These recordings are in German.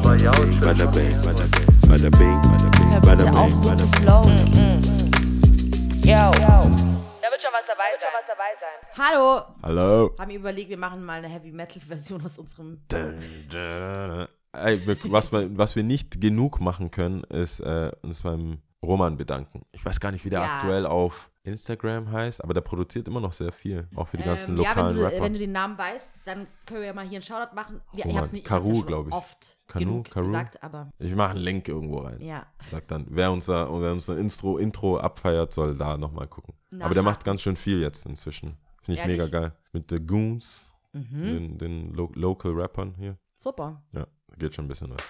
bing, bada bing, bada bing, bada bing, bada bitte auf, bing, so bada zu bing. flowen. Yo. Da wird schon was dabei sein. Hallo. Hallo. Haben wir überlegt, wir machen mal eine Heavy Metal Version aus unserem. Ey, wir- was, wir, was wir nicht genug machen können, ist äh, uns beim Roman bedanken. Ich weiß gar nicht, wie der Ja. aktuell auf Instagram heißt, aber der produziert immer noch sehr viel, auch für die ganzen Ähm, ja, wenn lokalen du, Rapper. wenn du den Namen weißt, dann können wir ja mal hier einen Shoutout machen. Ja, ich Roman. hab's nicht ich Karu, ja schon glaub ich. oft Kanu, Karu? gesagt, aber ich mache einen Link irgendwo rein. ja. Sag dann, wer unser, wer unser Intro, Intro abfeiert, soll da nochmal gucken. Na, aber der macht ganz schön viel jetzt inzwischen. Finde ich Ehrlich? mega geil. Mit The Goons, Mhm. den, den Lo Local Rappern hier. Super. Ja, geht schon ein bisschen was.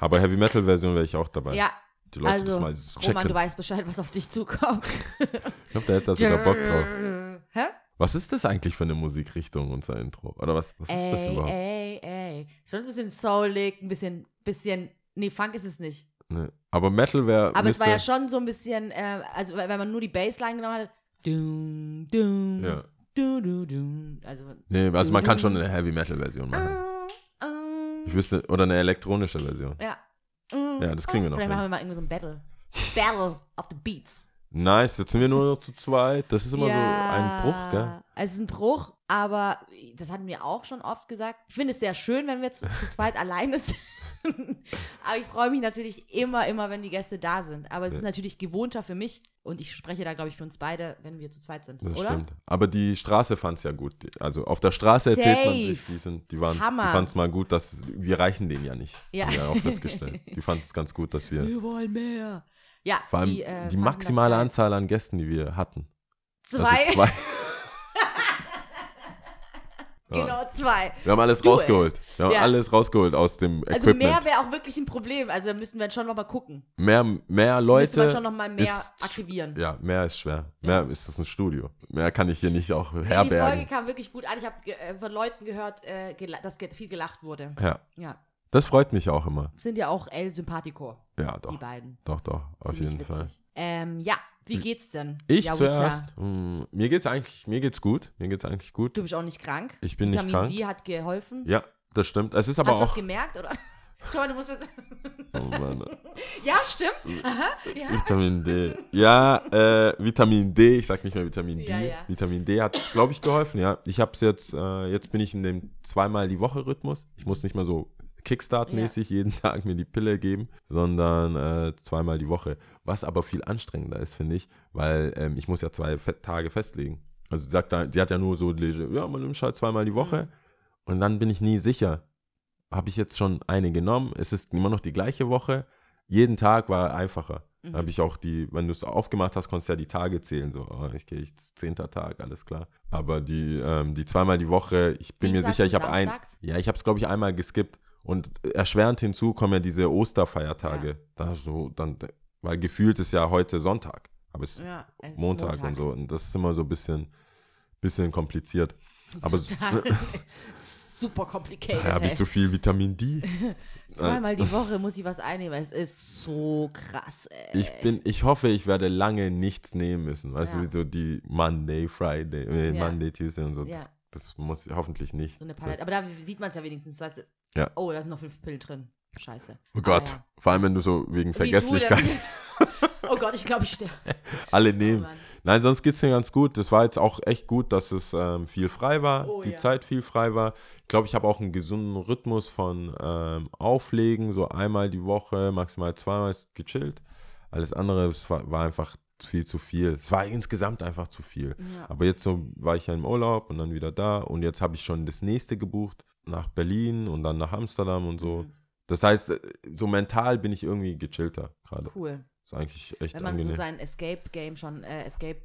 Aber Heavy Metal Version wäre ich auch dabei. Ja, Die Leute das also, mal checken. Roman, du weißt Bescheid, was auf dich zukommt. ich glaube, der hätte da sogar Bock drauf. Hä? Was ist das eigentlich für eine Musikrichtung, unser Intro? Oder was, was ist das Ey, überhaupt? ey, ey. Schon ein bisschen soulig, ein bisschen, bisschen, nee, Funk ist es nicht. Ne. Aber Metal wäre. Aber es war ja schon so ein bisschen, äh, also wenn man nur die Bassline genommen hat, dum, dum, Ja. du, du, du. Also, Nee, also man kann schon eine Heavy Metal Version machen. äh, äh, Ich wüsste, oder eine elektronische Version. ja. Äh, Ja, das kriegen wir noch Vielleicht hin. machen wir mal irgendwie so ein Battle. Battle of the Beats. Nice, jetzt sind wir nur noch zu zweit. Das ist immer so ein Bruch, gell? Es ist ein Bruch, aber das hatten wir auch schon oft gesagt. Ich finde es sehr schön, wenn wir zu, zu zweit alleine sind. aber ich freue mich natürlich immer, immer, wenn die Gäste da sind. Aber es ist natürlich gewohnter für mich und ich spreche da, glaube ich, für uns beide, wenn wir zu zweit sind, Das oder? stimmt. Aber die Straße fand es ja gut. Also auf der Straße erzählt man sich, Safe. die, sind, die, waren's- die fanden es mal gut, dass wir reichen denen ja nicht. Ja. Haben wir auch festgestellt. Die fanden es ganz gut, dass wir. Wir wollen mehr. Ja, Vor allem die, die, äh, das maximale. Anzahl an Gästen, die wir hatten. Zwei. Also zwei. genau, zwei. Wir haben alles Du, ey. rausgeholt. Wir haben Ja. alles rausgeholt aus dem Also Equipment. mehr wäre auch wirklich ein Problem. Also da müssen wir schon noch mal gucken. mehr, mehr Leute. man schon noch mal mehr ist, aktivieren. Ja, mehr ist schwer. Mehr ist das ein Studio. Mehr kann ich hier nicht auch Die Folge herbergen. kam wirklich gut an. Ich habe äh, von Leuten gehört, äh, dass viel gelacht wurde. Ja, Ja. Das freut mich auch immer. Sind ja auch El Sympathico, Ja, die doch. beiden. Doch, doch, auf Ziemlich jeden Fall. witzig. Ähm, ja, wie geht's denn? Ich Jawuta? zuerst. mh, mir geht's eigentlich, mir geht's gut. Mir geht's eigentlich gut. Du bist auch nicht krank. Ich bin nicht Vitamin krank. D hat geholfen. Ja, das stimmt. Es ist aber Hast du was auch. gemerkt, oder? Schau mal, du musst jetzt. Oh Mann. ja, stimmt. Aha, ja. Vitamin D. Ja, äh, Vitamin D, ich sag nicht mehr Vitamin D. Ja, ja. Vitamin D hat, glaube ich, geholfen, ja. Ich hab's jetzt, äh, jetzt bin ich in dem zweimal die Woche Rhythmus. Ich muss nicht mehr so Kickstart-mäßig jeden Tag mir die Pille geben, sondern äh, zweimal die Woche. Was aber viel anstrengender ist, finde ich, weil ähm, ich muss ja zwei Fe Tage festlegen. Also sie sagt da, sie hat ja nur so, ja, man nimmt halt zweimal die Woche Mhm. und dann bin ich nie sicher. Habe ich jetzt schon eine genommen? Es ist immer noch die gleiche Woche. Jeden Tag war einfacher. Mhm. Da habe ich auch die, wenn du es aufgemacht hast, konntest du ja die Tage zählen. So, oh, ich gehe, ich zehnter Tag, alles klar. Aber die, ähm, die zweimal die Woche, ich bin mir Dienstags sicher, ich habe ein, ja, ich habe es glaube ich einmal geskippt. Und erschwerend hinzu kommen ja diese Osterfeiertage. Ja. Da so, dann, weil gefühlt ist ja heute Sonntag, aber es ist Ja, es ist Montag, und so. Und das ist immer so ein bisschen, bisschen kompliziert. Aber. Super complicated. da habe ich zu viel Vitamin D. Zweimal die Woche muss ich was einnehmen. Es ist so krass, ey. Ich bin, ich hoffe, ich werde lange nichts nehmen müssen. Weißt Ja. du, wie so die Monday, Friday, äh, Ja. Monday, Tuesday und so. Ja. Das, das muss hoffentlich nicht. So eine Palette. Aber da sieht man es ja wenigstens. Weißt du, Ja. Oh, da sind noch fünf Pillen drin. Scheiße. Oh Gott, Ah, ja. vor allem wenn du so wegen Wie du, Vergesslichkeit der- oh Gott, ich glaube, ich sterbe. alle Oh, nehmen. Mann. Nein, sonst geht's mir ganz gut. Das war jetzt auch echt gut, dass es ähm, viel frei war, Oh, die ja. Zeit viel frei war. Ich glaube, ich habe auch einen gesunden Rhythmus von ähm, Auflegen, so einmal die Woche, maximal zweimal ist gechillt. Alles andere es war, war einfach viel zu viel. Es war insgesamt einfach zu viel. Ja. Aber jetzt so war ich ja im Urlaub und dann wieder da und jetzt habe ich schon das nächste gebucht nach Berlin und dann nach Amsterdam und so. Mhm. Das heißt, äh, so mental bin ich irgendwie gechillter gerade. Cool. Ist eigentlich echt Wenn man angenehm. so sein Escape-Game schon, äh, Escape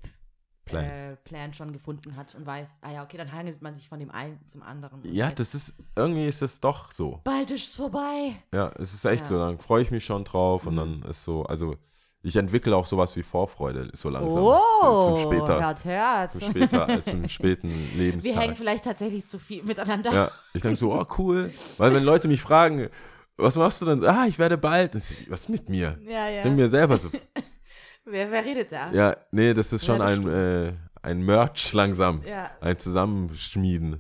Plan. Äh, Plan schon gefunden hat und weiß, ah ja, okay, dann hangelt man sich von dem einen zum anderen. und ja, weiß, das ist, irgendwie ist es doch so. Bald ist es vorbei. Ja, es ist echt Ja. so. Dann freue ich mich schon drauf und Mhm. dann ist so, also ich entwickle auch sowas wie Vorfreude so langsam. Oh, Zum später, hört, hört. zum später, als zum späten Wir Lebenstag. hängen vielleicht tatsächlich zu viel miteinander. Ja, ich denke so, oh cool. Weil wenn Leute mich fragen, was machst du denn? Ah, ich werde bald. Ich, Was ist mit mir? ja. Ich ja. denke mir selber so, Wer, wer redet da? ja, nee, das ist schon Ja, ein, äh, ein Merch langsam. Ja. Ein Zusammenschmieden.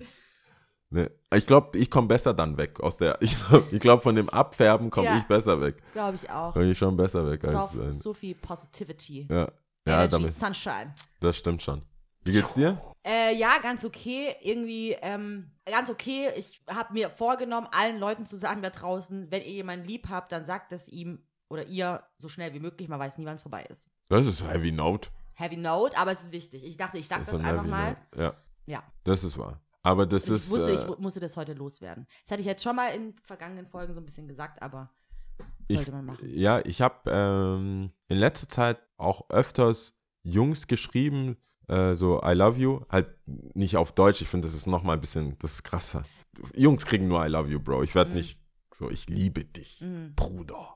Ne? Ich glaube, ich komme besser dann weg aus der. Ich glaube, glaub, von dem Abfärben komme Ja. ich besser weg. Glaube ich auch. Komme ich schon besser weg als. So, ein- so viel Positivity. ja, ja Energy, damit, Sunshine. das stimmt schon. Wie geht's dir? Äh, ja, ganz okay. Irgendwie, ähm, ganz okay. Ich habe mir vorgenommen, allen Leuten zu sagen da draußen, wenn ihr jemanden lieb habt, dann sagt es ihm oder ihr so schnell wie möglich. Man weiß nie, wann es vorbei ist. Das ist Heavy Note. Heavy Note, aber es ist wichtig. Ich dachte, ich sag das, ein einfach mal. Ja, Ja. das ist wahr. Aber das Ich ist. wusste, äh, ich musste das heute loswerden. Das hatte ich jetzt schon mal in vergangenen Folgen so ein bisschen gesagt, aber Ich- sollte man machen. Ja, ich habe ähm, in letzter Zeit auch öfters Jungs geschrieben, äh, so I love you, halt nicht auf Deutsch. Ich finde, das ist noch mal ein bisschen, das ist krasser. Jungs kriegen nur I love you, Bro. Ich werde Mhm. nicht so, ich liebe dich, Mhm. Bruder.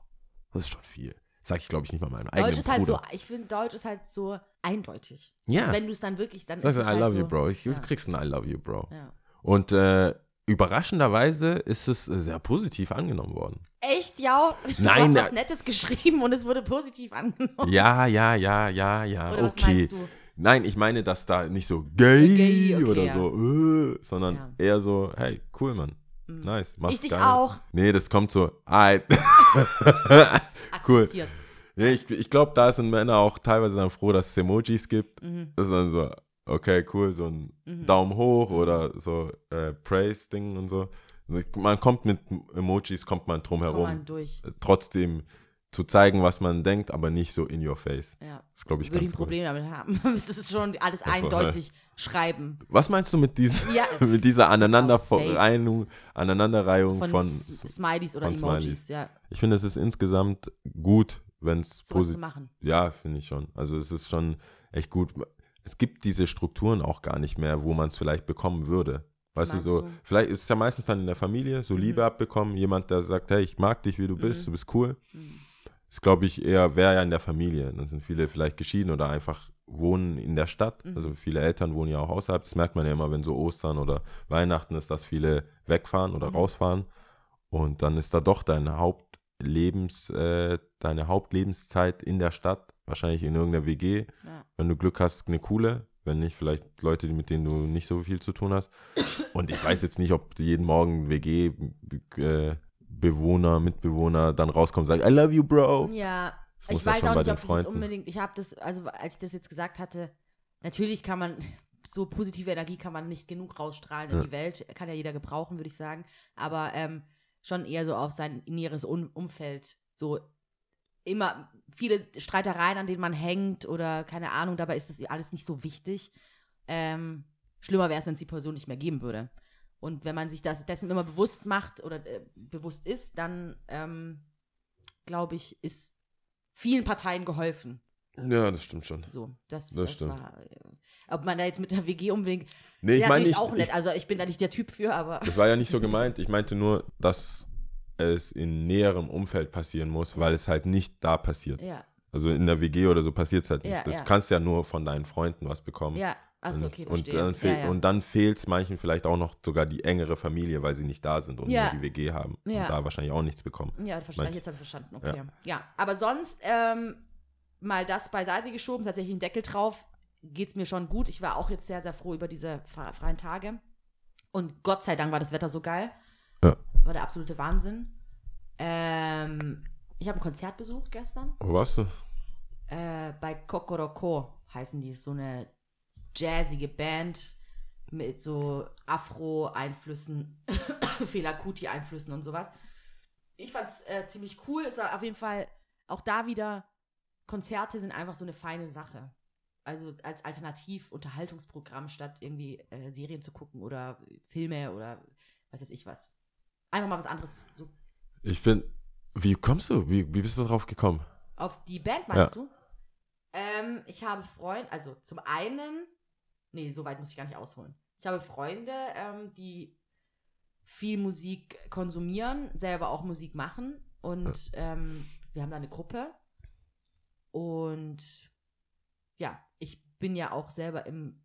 Das ist schon viel. Sag ich, glaube ich, nicht mal meinem Deutsch eigenen ist halt so, ich finde, Deutsch ist halt so eindeutig. ja, Also wenn du es dann wirklich, dann sagst du I halt love so, you, Bro. Ich, ja. Du kriegst ein I love you, Bro. Ja. Und äh, überraschenderweise ist es sehr positiv angenommen worden. Echt, ja? Nein, du hast was äh, Nettes geschrieben und es wurde positiv angenommen. Ja, ja, ja, ja, ja, Oder okay. Nein, ich meine, dass da nicht so gay, Gay, okay, oder ja. so, äh, sondern Ja. eher so, hey, cool, Mann. Mhm. Nice. Mach's Ich dich geil. auch. Nee, das kommt so, Cool. Nee, ich, ich glaube, da sind Männer auch teilweise dann froh, dass es Emojis gibt. Mhm. Das ist dann so, okay, cool, so ein Mhm. Daumen hoch oder so äh, Praise-Ding und so. Man kommt mit Emojis, kommt man drum herum. man durch. Trotzdem zu zeigen, was man denkt, aber nicht so in your face. Ja. Das glaube ich Würde ich ganz ein gut. Problem damit haben. Man müsste es schon alles so, eindeutig schreiben. Was meinst du mit, diesen, Ja, mit dieser Aneinanderreihung, Aneinanderreihung von, von, Smileys oder von Emojis, Smileys. ja. ich finde, es ist insgesamt gut, wenn es positiv, machen. ja, finde ich schon. Also es ist schon echt gut. Es gibt diese Strukturen auch gar nicht mehr, wo man es vielleicht bekommen würde. Weißt du, so, du? vielleicht ist es ja meistens dann in der Familie, so Liebe Mhm. abbekommen, jemand, der sagt, hey, ich mag dich, wie du bist, Mhm. du bist cool. Mhm. Das glaube ich eher, wäre ja in der Familie. Dann sind viele vielleicht geschieden oder einfach wohnen in der Stadt. Mhm. Also viele Eltern wohnen ja auch außerhalb. Das merkt man ja immer, wenn so Ostern oder Weihnachten ist, dass viele wegfahren oder Mhm. rausfahren. Und dann ist da doch deine Hauptlebens, äh, deine Hauptlebenszeit in der Stadt, wahrscheinlich in irgendeiner WG. Ja. Wenn du Glück hast, eine coole. Wenn nicht, vielleicht Leute, mit denen du nicht so viel zu tun hast. Und ich weiß jetzt nicht, ob jeden Morgen WG-Bewohner, Mitbewohner dann rauskommen und sagen, I love you, Bro. Ja, Das ich weiß auch nicht, ob das jetzt Freunden. unbedingt, ich habe das, also als ich das jetzt gesagt hatte, natürlich kann man, so positive Energie kann man nicht genug rausstrahlen in Ja. die Welt, kann ja jeder gebrauchen, würde ich sagen, aber ähm, schon eher so auf sein näheres Un Umfeld, so immer viele Streitereien, an denen man hängt oder keine Ahnung, dabei ist das alles nicht so wichtig. Ähm, schlimmer wäre es, wenn es die Person nicht mehr geben würde. Und wenn man sich das dessen immer bewusst macht oder äh, bewusst ist, dann ähm, glaube ich, ist vielen Parteien geholfen. Ja, das stimmt schon. So, das, Das das, stimmt. war. äh, Ob man da jetzt mit der WG unbedingt. Nee, ich meine natürlich nicht, auch nett. Also ich bin da nicht der Typ für, aber. das war ja nicht so gemeint. Ich meinte nur, dass es in näherem Umfeld passieren muss, weil es halt nicht da passiert. Ja, Also in der WG oder so passiert es halt nicht. Ja, das ja. kannst ja nur von deinen Freunden was bekommen. ja. Achso, Und- okay, und, verstehe. dann fehl, ja, ja. und dann fehlt es manchen vielleicht auch noch sogar die engere Familie, weil sie nicht da sind und Ja. nur die WG haben Ja. und da wahrscheinlich auch nichts bekommen. Ja, verstehe, jetzt habe ich verstanden. Okay. Ja. aber sonst ähm, mal das beiseite geschoben, tatsächlich einen Deckel drauf, geht es mir schon gut. Ich war auch jetzt sehr, sehr froh über diese fre- freien Tage. Und Gott sei Dank war das Wetter so geil. War der absolute Wahnsinn. Ähm, ich habe ein Konzert besucht gestern. Wo warst du? Äh, bei Kokoroko heißen die. So eine jazzige Band mit so Afro-Einflüssen, Fela Kuti-Einflüssen und sowas. Ich fand's äh, ziemlich cool. Es war auf jeden Fall auch da wieder, Konzerte sind einfach so eine feine Sache. Also als Alternativ-Unterhaltungsprogramm statt irgendwie äh, Serien zu gucken oder Filme oder was weiß ich was. Einfach mal was anderes so Ich bin. Wie kommst du? Wie, wie bist du drauf gekommen? Auf die Band meinst du? Ähm, ich habe Freunde, also zum einen, nee, so weit muss ich gar nicht ausholen. Ich habe Freunde, ähm, die viel Musik konsumieren, selber auch Musik machen und ähm, wir haben da eine Gruppe und ja, ich bin ja auch selber im,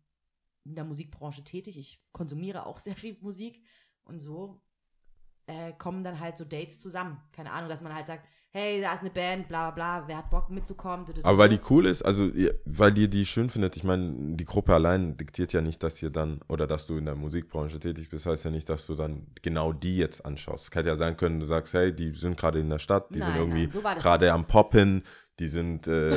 in der Musikbranche tätig. Ich konsumiere auch sehr viel Musik und so äh, kommen dann halt so Dates zusammen. Keine Ahnung, dass man halt sagt, hey, da ist eine Band, bla bla bla, wer hat Bock mitzukommen? Aber weil die cool ist, also weil ihr die schön findet, ich meine, die Gruppe allein diktiert ja nicht, dass ihr dann, oder dass du in der Musikbranche tätig bist, heißt ja nicht, dass du dann genau die jetzt anschaust. Es hätte ja sein können, du sagst, hey, die sind gerade in der Stadt, die sind Nein, irgendwie nein, so gerade am Poppen, die sind, äh,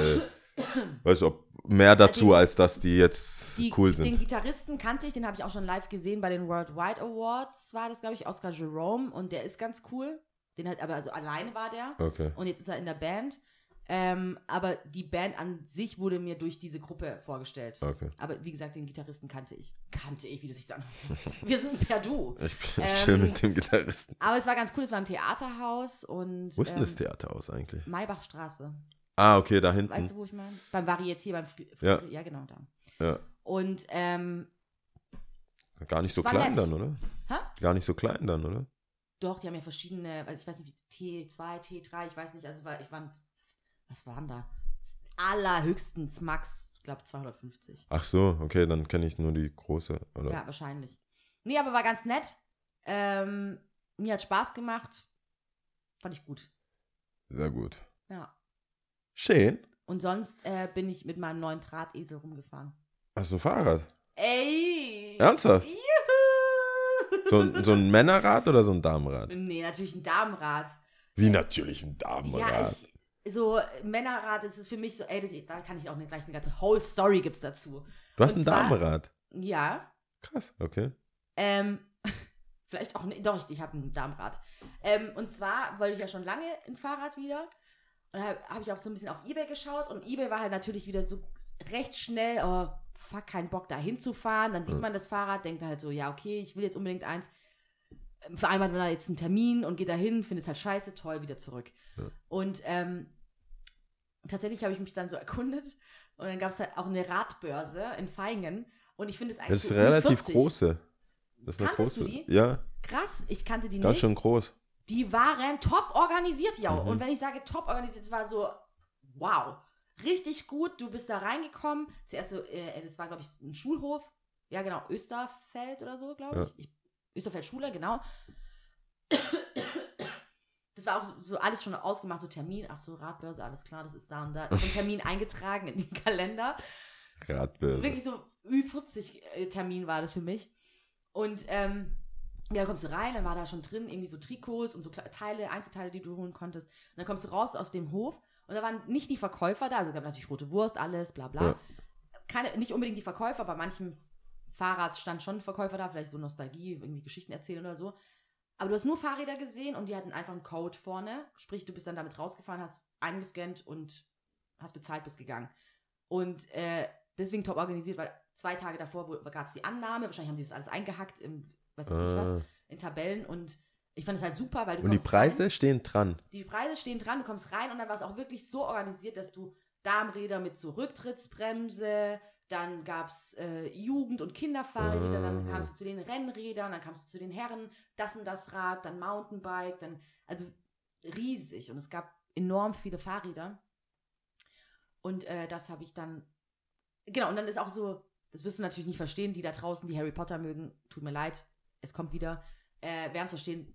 weißt du, ob mehr dazu, den- als dass die jetzt Die, cool Den sind. Gitarristen kannte ich, den habe ich auch schon live gesehen bei den Worldwide Awards, war das, glaube ich, Oscar Jerome und der ist ganz cool. Den halt, aber also alleine war der Okay. und jetzt ist er in der Band. Ähm, aber die Band an sich wurde mir durch diese Gruppe vorgestellt. Okay. Aber wie gesagt, den Gitarristen kannte ich. Kannte ich, wie das sich an. Wir sind per Du. Ich bin Ähm, schön mit dem Gitarristen. Aber es war ganz cool, es war im Theaterhaus und Wo ist denn das ähm, Theater aus eigentlich? Maybachstraße. Ah, okay, da hinten. Weißt du, wo ich meine? Beim Varieté, beim Fri Ja. Ja, genau da. Ja. Und ähm, Gar nicht so klein nett. dann, oder? Hä? Gar nicht so klein dann, oder? Doch, die haben ja verschiedene, also ich weiß nicht, wie T2, T3, ich weiß nicht, also war, ich war, was waren da? Allerhöchstens Max, ich glaube 250. Ach so, okay, dann kenne ich nur die große, oder? Ja, wahrscheinlich. Nee, aber war ganz nett. Ähm, mir hat Spaß gemacht. Fand ich gut. Sehr gut. Ja. Schön. Und sonst äh, bin ich mit meinem neuen Drahtesel rumgefahren. Hast du ein Fahrrad? Ey! Ernsthaft? Juhu! So, ein- so ein Männerrad oder so ein Damenrad? Nee, natürlich ein Damenrad. Wie natürlich ein Ja, Damenrad. ich, so Männerrad das ist für mich so, ey, das, da kann ich auch eine, gleich eine ganze Whole Story gibt's dazu. du hast und ein zwar- Damenrad. Ja, Krass, okay. ähm, vielleicht auch, nicht, doch, ich, ich habe ein Damenrad. Ähm, und zwar wollte ich ja schon lange ein Fahrrad wieder. Und da habe ich auch so ein bisschen auf Ebay geschaut und Ebay war halt natürlich wieder so recht schnell, oh, fuck, keinen Bock da hinzufahren. Dann sieht man das Fahrrad, denkt halt so, ja, okay, ich will jetzt unbedingt eins. Ähm, Vereinbart man da jetzt einen Termin und geht da hin, findet es halt scheiße, toll, wieder zurück. Ja. Und ähm, tatsächlich habe ich mich dann so erkundet und dann gab es halt auch eine Radbörse in Feingen und ich finde es eigentlich Das ist so relativ 40. große. Das ist eine Kanntest große. du die? Ja, Krass, ich kannte die ganz nicht. schön groß. Die waren top organisiert, ja. Mhm. Und wenn ich sage top organisiert, es war so, wow, richtig gut. Du bist da reingekommen. Zuerst so, äh, das war, glaube ich, ein Schulhof. Ja, genau, Österfeld oder so, glaube Ja. ich. Österfeld Schule, genau. Das war auch so, so alles schon ausgemacht, so Termin. Ach so, Radbörse, alles klar, das ist da und da. So ein Termin eingetragen in den Kalender. Radbörse. Wirklich so Ü40-Termin war das für mich. Und ähm, ja, dann kommst du rein, dann war da schon drin irgendwie so Trikots und so Teile, Einzelteile, die du holen konntest. Und dann kommst du raus aus dem Hof und da waren nicht die Verkäufer da, also es gab natürlich rote Wurst, alles, bla bla. Ja. Keine, nicht unbedingt die Verkäufer, bei manchem Fahrrad stand schon ein Verkäufer da, vielleicht so Nostalgie, irgendwie Geschichten erzählen oder so. Aber du hast nur Fahrräder gesehen und die hatten einfach einen Code vorne. Sprich, du bist dann damit rausgefahren, hast eingescannt und hast bezahlt, bist gegangen. Und äh, deswegen top organisiert, weil zwei Tage davor gab es die Annahme, wahrscheinlich haben die das alles eingehackt im, was weiß ich was, Ah. in Tabellen und ich fand es halt super, weil du Und die Preise rein, stehen dran. die Preise stehen dran, du kommst rein und dann war es auch wirklich so organisiert, dass du Darmräder mit so Rücktrittsbremse, dann gab es äh, Jugend- und Kinderfahrräder, dann Ah. kamst du zu den Rennrädern, dann kamst du zu den Herren, das und das Rad, dann Mountainbike, dann, also riesig und es gab enorm viele Fahrräder. Und äh, das habe ich dann, genau, und dann ist auch so, das wirst du natürlich nicht verstehen, die da draußen, die Harry Potter mögen, tut mir leid, es kommt wieder, äh, werden es verstehen.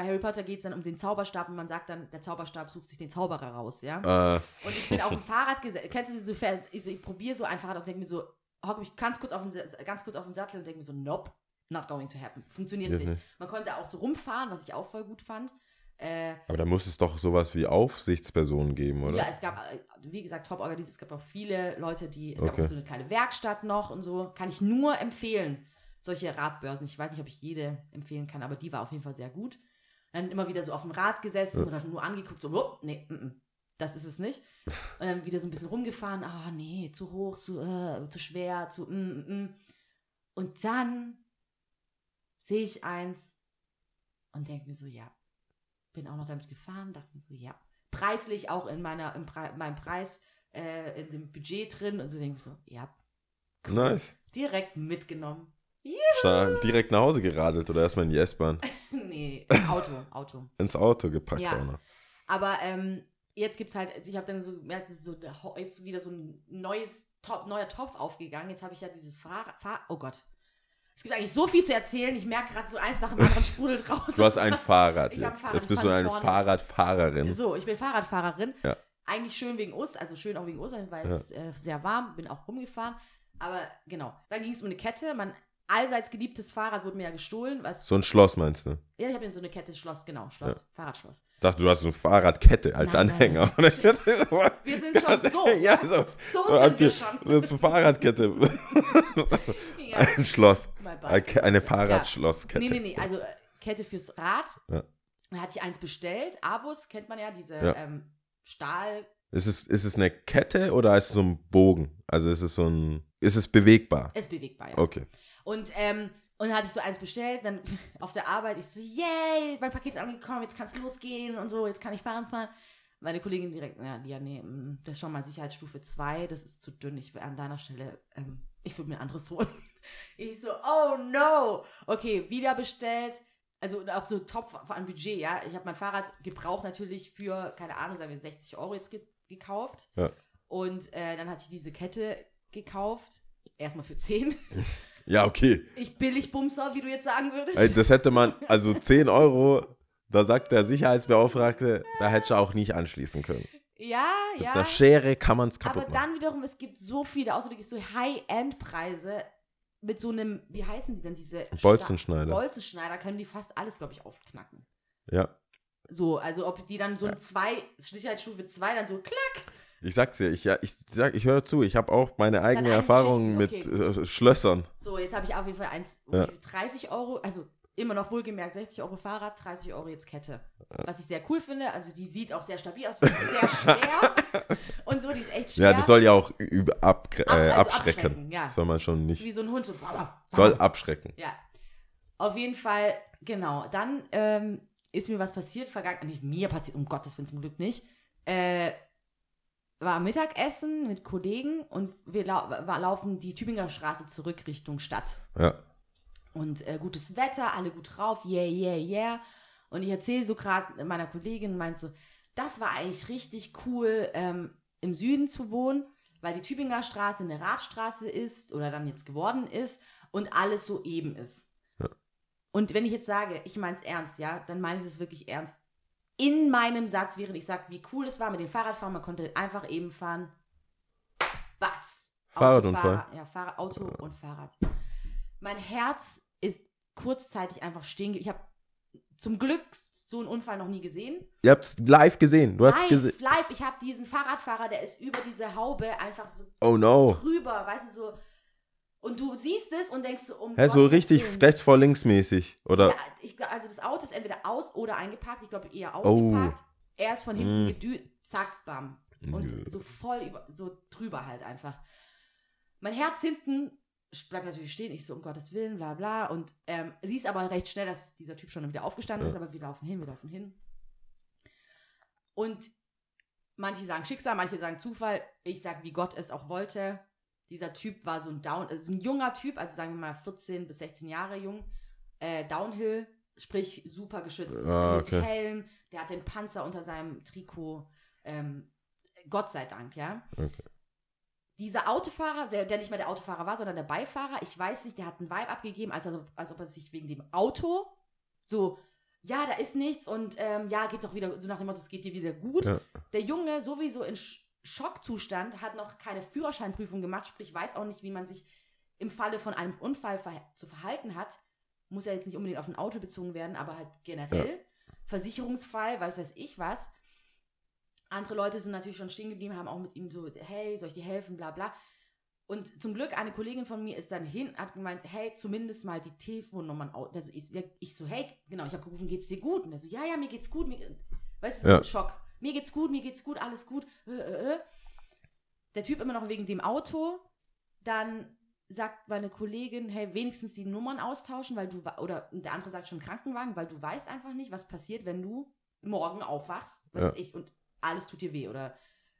Bei Harry Potter geht es dann um den Zauberstab und man sagt dann, der Zauberstab sucht sich den Zauberer raus, ja. Äh, Und ich bin auf dem Fahrrad gesessen. Kennst du so, ich, ich probiere so ein Fahrrad und denke mir so, hock mich ganz kurz auf den, ganz kurz auf den Sattel und denke mir so, nope, not going to happen. Funktioniert nicht. nicht. Man konnte auch so rumfahren, was ich auch voll gut fand. Äh, aber da muss es doch sowas wie Aufsichtspersonen geben, oder? ja, es gab, äh, wie gesagt, top organisiert. Es gab auch viele Leute, die, es gab Okay. auch so eine kleine Werkstatt noch und so. Kann ich nur empfehlen. Solche Radbörsen. Ich weiß nicht, ob ich jede empfehlen kann, aber die war auf jeden Fall sehr gut. Dann immer wieder so auf dem Rad gesessen Ja. oder nur angeguckt, so, "Wupp, nee, mm, mm, das ist es nicht. Und dann wieder so ein bisschen rumgefahren, ah, nee, zu hoch, zu, äh, zu schwer, zu, mm, mm. Und dann sehe ich eins und denke mir so, ja, bin auch noch damit gefahren, dachte mir so, ja. Preislich auch in meiner, im Pre meinem Preis, äh, in dem Budget drin und so denke ich so, ja, Nice. direkt mitgenommen. Direkt nach Hause geradelt oder erstmal in die S-Bahn. nee, Auto, Auto. Ins Auto gepackt Ja. auch noch. Aber ähm, jetzt gibt es halt, ich habe dann so gemerkt, so jetzt wieder so ein neues Top, neuer Topf aufgegangen. Jetzt habe ich ja dieses Fahrrad, Fahr oh Gott. Es gibt eigentlich so viel zu erzählen. Ich merke gerade so eins nach dem anderen sprudelt raus. Du hast ein Fahrrad Ich jetzt. Fahrrad, jetzt bist du eine vorne. Fahrradfahrerin. So, ich bin Fahrradfahrerin. Ja. Eigentlich schön wegen Ostern, also schön auch wegen Ostern, weil es äh, sehr warm, bin auch rumgefahren. Aber genau, dann ging es um eine Kette. Mein allseits geliebtes Fahrrad wurde mir ja gestohlen. Was, So ein Schloss meinst du? ja, ich habe ja so eine Kette, Schloss, genau, Schloss, Fahrradschloss. Ich dachte, du hast so eine Fahrradkette als Nein, nein, Anhänger. Wir sind schon so. ja, so. So so sind wir schon. so eine Fahrradkette. Ja. Ein Schloss. Eine Ke- Eine Ja. Fahrradschlosskette. Nee, nee, nee, also äh, Kette fürs Rad. Ja. Da hatte ich eins bestellt. Abus kennt man ja, diese Ja. ähm, Stahl. Ist es, ist es eine Kette oder ist es so ein Bogen? Also ist es so ein. Ist es bewegbar? Ist bewegbar, ja. Okay. Und, ähm, und dann hatte ich so eins bestellt, dann auf der Arbeit, ich so, yay, mein Paket ist angekommen, jetzt kann es losgehen und so, jetzt kann ich fahren fahren. Meine Kollegin direkt, ja, ja nee, mm, das ist schon mal Sicherheitsstufe 2, das ist zu dünn, ich will an deiner Stelle, ähm, ich würde mir ein anderes holen. Ich so, oh no. Okay, wieder bestellt. Also auch so top an Budget, ja. Ich habe mein Fahrrad gebraucht natürlich für, keine Ahnung, sagen wir 60 Euro jetzt ge gekauft. Ja. Und äh, dann hatte ich diese Kette gekauft. Erstmal für 10. Ja, okay. Ich billig Bumser, wie du jetzt sagen würdest. Ey, Das hätte man, also 10 Euro, da sagt der Sicherheitsbeauftragte, da hätte ich auch nicht anschließen können. ja, Mit ja. einer Schere kann man es kaputt Aber machen. dann wiederum, es gibt so viele, außer so High-End-Preise mit so einem, wie heißen die denn, diese Bolzenschneider. Bolzenschneider können die fast alles, glaube ich, aufknacken. Ja. So, also ob die dann so ein 2, Sicherheitsstufe 2 dann so klack. Ich sag's dir, ich, ja, ich, sag, ich höre zu, ich habe auch meine eigene eigene Erfahrung mit äh, Schlössern. So, jetzt habe ich auf jeden Fall eins, Ja. 30 Euro, also immer noch wohlgemerkt 60 Euro Fahrrad, 30 Euro jetzt Kette. Was ich sehr cool finde, also die sieht auch sehr stabil aus, sehr schwer und so, die ist echt schwer. Ja, das soll ja auch über, ab, äh, Ab- also abschrecken. abschrecken, ja. Soll man schon nicht. wie so ein Hund. So. Soll abschrecken. Ja. Auf jeden Fall, genau. Dann ähm, ist mir was passiert, vergangen, nicht mir passiert, um Gottes Willen zum Glück nicht. Äh, war Mittagessen mit Kollegen und wir lau war, laufen die Tübinger Straße zurück Richtung Stadt. Ja. Und äh, gutes Wetter, alle gut drauf, yeah, yeah, yeah. Und ich erzähle so gerade meiner Kollegin, meint so, das war eigentlich richtig cool, ähm, im Süden zu wohnen, weil die Tübinger Straße eine Radstraße ist oder dann jetzt geworden ist und alles so eben ist. Ja. Und wenn ich jetzt sage, ich meine es ernst, ja, dann meine ich es wirklich ernst. In meinem Satz, während ich sage, wie cool es war mit dem Fahrradfahren, man konnte einfach eben fahren. Batz. Fahrradunfall. Ja, Fahrrad, Auto und Fahrrad. Mein Herz ist kurzzeitig einfach stehen. Ich habe zum Glück so einen Unfall noch nie gesehen. Ihr habt's live gesehen. Du hast live, gesehen. live. Ich habe diesen Fahrradfahrer, der ist über diese Haube einfach so Oh no. drüber, weißt du, so. Und du siehst es und denkst so, um Hä, so richtig rechts vor links mäßig. Oder? Ja, ich, also das Auto ist entweder aus oder eingeparkt. Ich glaube eher Oh. ausgeparkt. Er ist von hinten Mm. gedüst, zack, bam. Und Nö. so voll über, so drüber halt einfach. Mein Herz hinten bleibt natürlich stehen. Ich so, um Gottes Willen, bla bla. Und ähm, siehst aber recht schnell, dass dieser Typ schon wieder aufgestanden Ja. ist, aber wir laufen hin, wir laufen hin. Und manche sagen Schicksal, manche sagen Zufall. Ich sag, wie Gott es auch wollte. Dieser Typ war so ein Down, also ein junger Typ, also sagen wir mal 14 bis 16 Jahre jung. Äh, Downhill, sprich super geschützt. Ah, mit okay. Helm, der hat den Panzer unter seinem Trikot. Ähm, Gott sei Dank, ja. Okay. Dieser Autofahrer, der, der nicht mehr der Autofahrer war, sondern der Beifahrer, ich weiß nicht, der hat einen Vibe abgegeben, als, als, als ob er sich wegen dem Auto so, ja, da ist nichts und ähm, ja, geht doch wieder, so nach dem Motto, es geht dir wieder gut. Ja. Der Junge sowieso in Schockzustand, hat noch keine Führerscheinprüfung gemacht, sprich weiß auch nicht, wie man sich im Falle von einem Unfall verh zu verhalten hat. Muss ja jetzt nicht unbedingt auf ein Auto bezogen werden, aber halt generell. Versicherungsfall, weiß weiß ich was. Andere Leute sind natürlich schon stehen geblieben, haben auch mit ihm so, hey, soll ich dir helfen, bla bla. Und zum Glück, eine Kollegin von mir ist dann hin, hat gemeint, hey, zumindest mal die Telefonnummern aus. Also ich, ich so, hey, genau, ich habe gerufen, geht's dir gut? Und er so, ja, ja, mir geht's gut. Mir, weißt du, Ja. Schock. Mir geht's gut, mir geht's gut, alles gut. Äh, äh, äh. Der Typ immer noch wegen dem Auto. Dann sagt meine Kollegin, hey, wenigstens die Nummern austauschen, weil du, oder der andere sagt schon Krankenwagen, weil du weißt einfach nicht, was passiert, wenn du morgen aufwachst, was Ja. weiß ich, und alles tut dir weh oder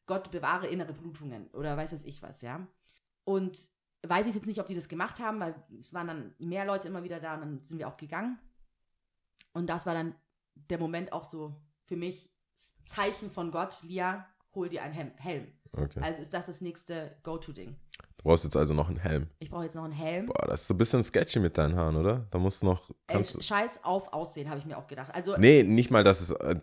Gott bewahre innere Blutungen oder weiß es ich was, ja. Und weiß ich jetzt nicht, ob die das gemacht haben, weil es waren dann mehr Leute immer wieder da und dann sind wir auch gegangen. Und das war dann der Moment auch so für mich Zeichen von Gott, Lia, hol dir einen Helm. okay. Also ist das das nächste Go-To-Ding. Du brauchst jetzt also noch einen Helm. Ich brauche jetzt noch einen Helm. Boah, das ist so ein bisschen sketchy mit deinen Haaren, oder? Da musst du noch. Äh, du, scheiß auf Aussehen, habe ich mir auch gedacht. Also, nee, nicht mal, dass es. Äh,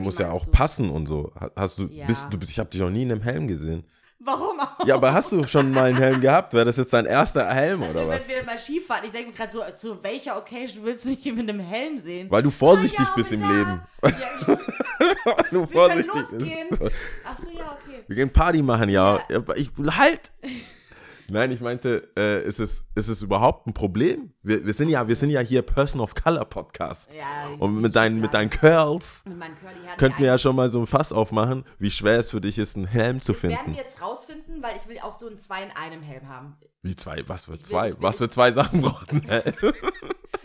musst ja auch du? passen und so. Ha- Hast du. Ja. Bist, du ich habe dich noch nie in einem Helm gesehen. warum auch? Ja, aber hast du schon mal einen Helm gehabt? Wäre das jetzt dein erster Helm oder Wenn was? wir mal Skifahren, ich denke mir gerade so, zu welcher Occasion willst du mich mit einem Helm sehen? Weil du vorsichtig ja, bist im da. Leben. Ja, Du wir können vorsichtig losgehen. Ach so, ja, okay. Wir gehen Party machen, ja. Ja. Ich, halt! Nein, ich meinte, äh, ist, es, ist es überhaupt ein Problem? Wir, wir, sind ja, wir sind ja hier Person of Color Podcast. Ja, Und ich- mit deinen, ich- mit deinen Curls mit könnten wir ja schon mal so ein Fass aufmachen, wie schwer es für dich ist, einen Helm zu Das werden finden. wir jetzt rausfinden, weil ich will auch so einen zwei in einem Helm haben. Wie zwei? Was für will- zwei? ich will- Was für zwei Sachen braucht ein Helm?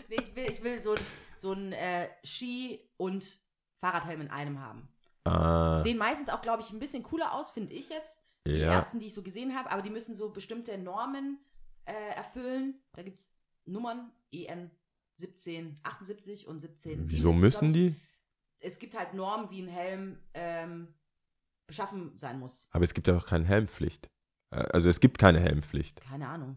Nee, ich will, ich will so, ein- so einen äh, Ski- und Fahrradhelm in einem haben. Ah, Sehen meistens auch, glaube ich, ein bisschen cooler aus, finde ich jetzt. Die ja. ersten, die ich so gesehen habe, aber die müssen so bestimmte Normen äh, erfüllen. Da gibt es Nummern, EN 1778 und 17. Wieso müssen die? Es gibt halt Normen, wie ein Helm ähm, beschaffen sein muss. Aber es gibt ja auch keine Helmpflicht. Äh, Also es gibt keine Helmpflicht. Keine Ahnung.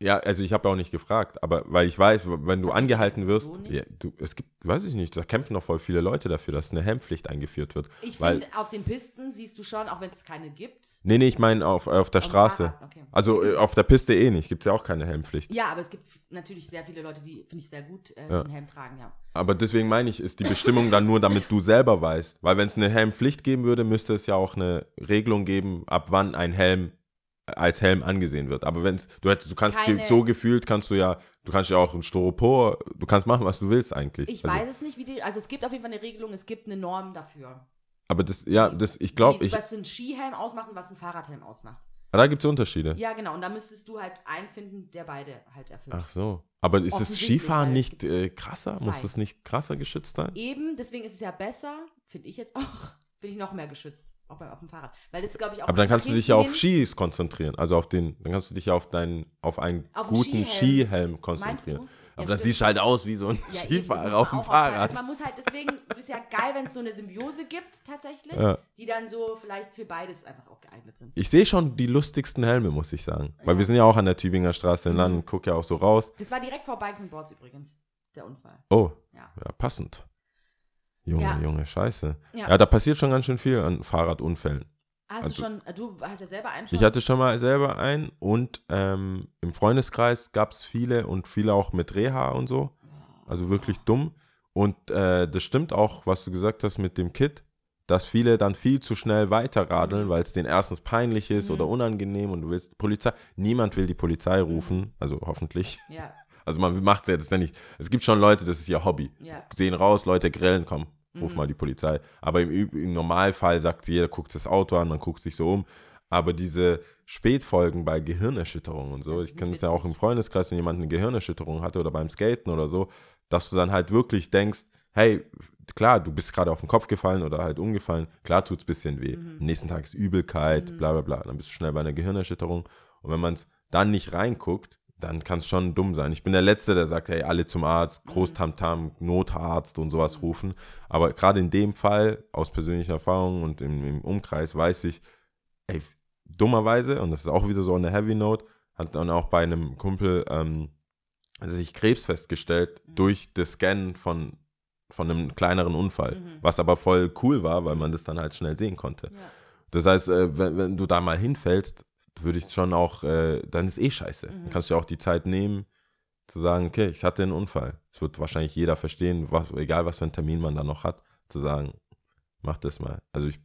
Ja, also ich habe auch nicht gefragt, aber weil ich weiß, wenn du Also, angehalten wirst, so ja, du, es gibt, weiß ich nicht, da kämpfen noch voll viele Leute dafür, dass eine Helmpflicht eingeführt wird. Ich finde, auf den Pisten siehst du schon, auch wenn es keine gibt. Nee, nee, ich meine auf, auf der auf Straße. Okay. Also äh, auf der Piste eh nicht, gibt es ja auch keine Helmpflicht. Ja, aber es gibt natürlich sehr viele Leute, die, finde ich, sehr gut äh, Ja. einen Helm tragen, ja. Aber deswegen meine ich, ist die Bestimmung dann nur, damit du selber weißt. Weil wenn es eine Helmpflicht geben würde, müsste es ja auch eine Regelung geben, ab wann ein Helm als Helm angesehen wird. Aber wenn es, du hättest, du kannst Keine- so gefühlt, kannst du ja, du kannst ja auch ein Styropor, du kannst machen, was du willst eigentlich. Ich also, weiß es nicht, wie die, also es gibt auf jeden Fall eine Regelung, es gibt eine Norm dafür. Aber das, ja, das, ich glaube, ich, Was ein Skihelm ausmacht und was ein Fahrradhelm ausmacht. da gibt es Unterschiede. Ja, genau. Und da müsstest du halt einen finden, der beide halt erfüllt. Ach so. Aber ist das Skifahren nicht äh, krasser? zwei. Muss das nicht krasser geschützt sein? Eben, deswegen ist es ja besser, finde ich jetzt auch, bin ich noch mehr geschützt, auch beim, auf dem Fahrrad. Weil das, glaube ich, auch Aber dann kannst du dich ja auf Skis konzentrieren. Also auf den, dann kannst du dich ja auf deinen, auf einen Auf guten Skihelm. Skihelm konzentrieren. Aber Ja, das stimmt. siehst halt aus wie so ein Ja, Skifahrer auf man dem. Fahrrad. Also man muss halt, deswegen ist ja geil, wenn es so eine Symbiose gibt, tatsächlich, Ja. die dann so vielleicht für beides einfach auch geeignet sind. Ich sehe schon die lustigsten Helme, muss ich sagen. Weil Ja. wir sind ja auch an der Tübinger Straße in Mhm. Land, guck ja auch so raus. Das war direkt vor Bikes and Boards übrigens, der Unfall. Oh, Ja. ja, passend. Junge, Ja. Junge, scheiße. Ja. Ja. da passiert schon ganz schön viel an Fahrradunfällen. Hast Also- du schon, du hast ja selber einen schon. Ich hatte schon mal selber einen und ähm, im Freundeskreis gab es viele und viele auch mit Reha und so. Also wirklich dumm. Und äh, das stimmt auch, was du gesagt hast mit dem Kit, dass viele dann viel zu schnell weiterradeln, Mhm. weil es denen erstens peinlich ist Mhm. oder unangenehm und du willst Polizei. Niemand will die Polizei Mhm. rufen, also hoffentlich. Ja, Also man macht es ja jetzt nicht. Es gibt schon Leute, das ist ihr Hobby. ja. Sehen raus, Leute grillen, komm, ruf Mhm. mal die Polizei. Aber im, im Normalfall sagt jeder, guckt das Auto an, man guckt sich so um. Aber diese Spätfolgen bei Gehirnerschütterungen und so, ich kenne es ja auch im. Freundeskreis, wenn jemand eine Gehirnerschütterung hatte oder beim Skaten oder so, dass du dann halt wirklich denkst, hey, klar, du bist gerade auf den Kopf gefallen oder halt umgefallen, klar tut es ein bisschen weh. Mhm. Am nächsten Tag ist Übelkeit, Mhm. bla bla bla. Dann bist du schnell bei einer Gehirnerschütterung. Und wenn man es dann nicht reinguckt, dann kann es schon dumm sein. Ich bin der Letzte, der sagt, hey, alle zum Arzt, Mhm. Großtamtam, Notarzt und sowas rufen. Aber gerade in dem Fall, aus persönlicher Erfahrung und im, im Umkreis, weiß ich, ey, dummerweise, und das ist auch wieder so eine Heavy Note, hat dann auch bei einem Kumpel ähm, sich Krebs festgestellt Mhm. durch das Scannen von, von einem kleineren Unfall. Mhm. Was aber voll cool war, weil man das dann halt schnell sehen konnte. ja. Das heißt, äh, wenn, wenn du da mal hinfällst, würde ich schon auch, äh, dann ist eh scheiße. Mhm. Dann kannst du ja auch die Zeit nehmen, zu sagen, okay, ich hatte einen Unfall. Es wird wahrscheinlich jeder verstehen, was, egal was für einen Termin man da noch hat, zu sagen, mach das mal. Also ich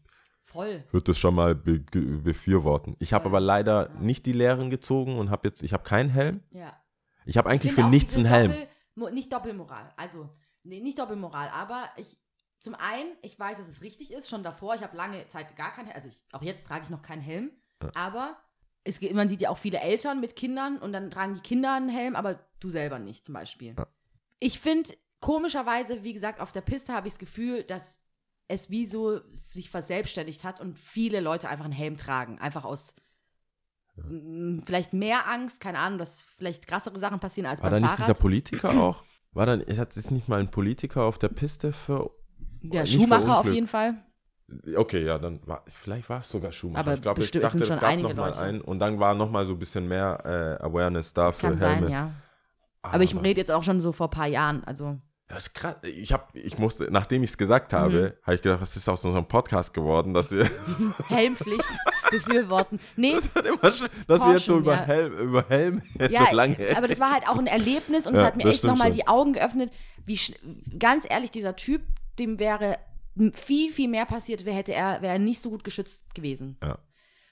Voll. würde das schon mal be befürworten. Ich habe Ja. aber leider Ja. nicht die Lehren gezogen und habe jetzt, ich habe keinen Helm. Ja. Ich habe eigentlich Ich für nichts einen Helm. Doppel, nicht Doppelmoral. Also, nee, nicht Doppelmoral, aber ich, zum einen, ich weiß, dass es richtig ist, schon davor, ich habe lange Zeit gar keinen Helm, also ich, auch jetzt trage ich noch keinen Helm, Ja. aber es, man sieht ja auch viele Eltern mit Kindern und dann tragen die Kinder einen Helm, aber du selber nicht zum Beispiel. Ja. Ich finde, komischerweise, wie gesagt, auf der Piste habe ich das Gefühl, dass es wie so sich verselbstständigt hat und viele Leute einfach einen Helm tragen. Einfach aus m, vielleicht mehr Angst, keine Ahnung, dass vielleicht krassere Sachen passieren als War da beim nicht dieser. Politiker auch? War dann, hat es nicht mal ein Politiker auf der Piste für, Der Schuhmacher auf jeden Fall. Okay, ja, dann war, vielleicht war es sogar Schumacher. Aber ich glaube, ich dachte, es schon gab noch mal Leute. einen. Und dann war noch mal so ein bisschen mehr äh, Awareness da für Kann Helme. sein, ja. Aber ich rede jetzt auch schon so vor ein paar Jahren. Also, Das ist krass. Ich, hab, ich musste, nachdem ich es gesagt habe, habe ich gedacht, was ist aus unserem Podcast geworden, dass wir, Helmpflicht befürworten. Nee, das wird immer schön, dass wir jetzt so über, ja. Helm, über Helm jetzt ja, so lange aber das war halt auch ein Erlebnis und es Ja, hat mir echt nochmal die Augen geöffnet, wie ganz ehrlich, dieser Typ, dem wäre viel, viel mehr passiert, wäre hätte er, wäre er nicht so gut geschützt gewesen. Ja.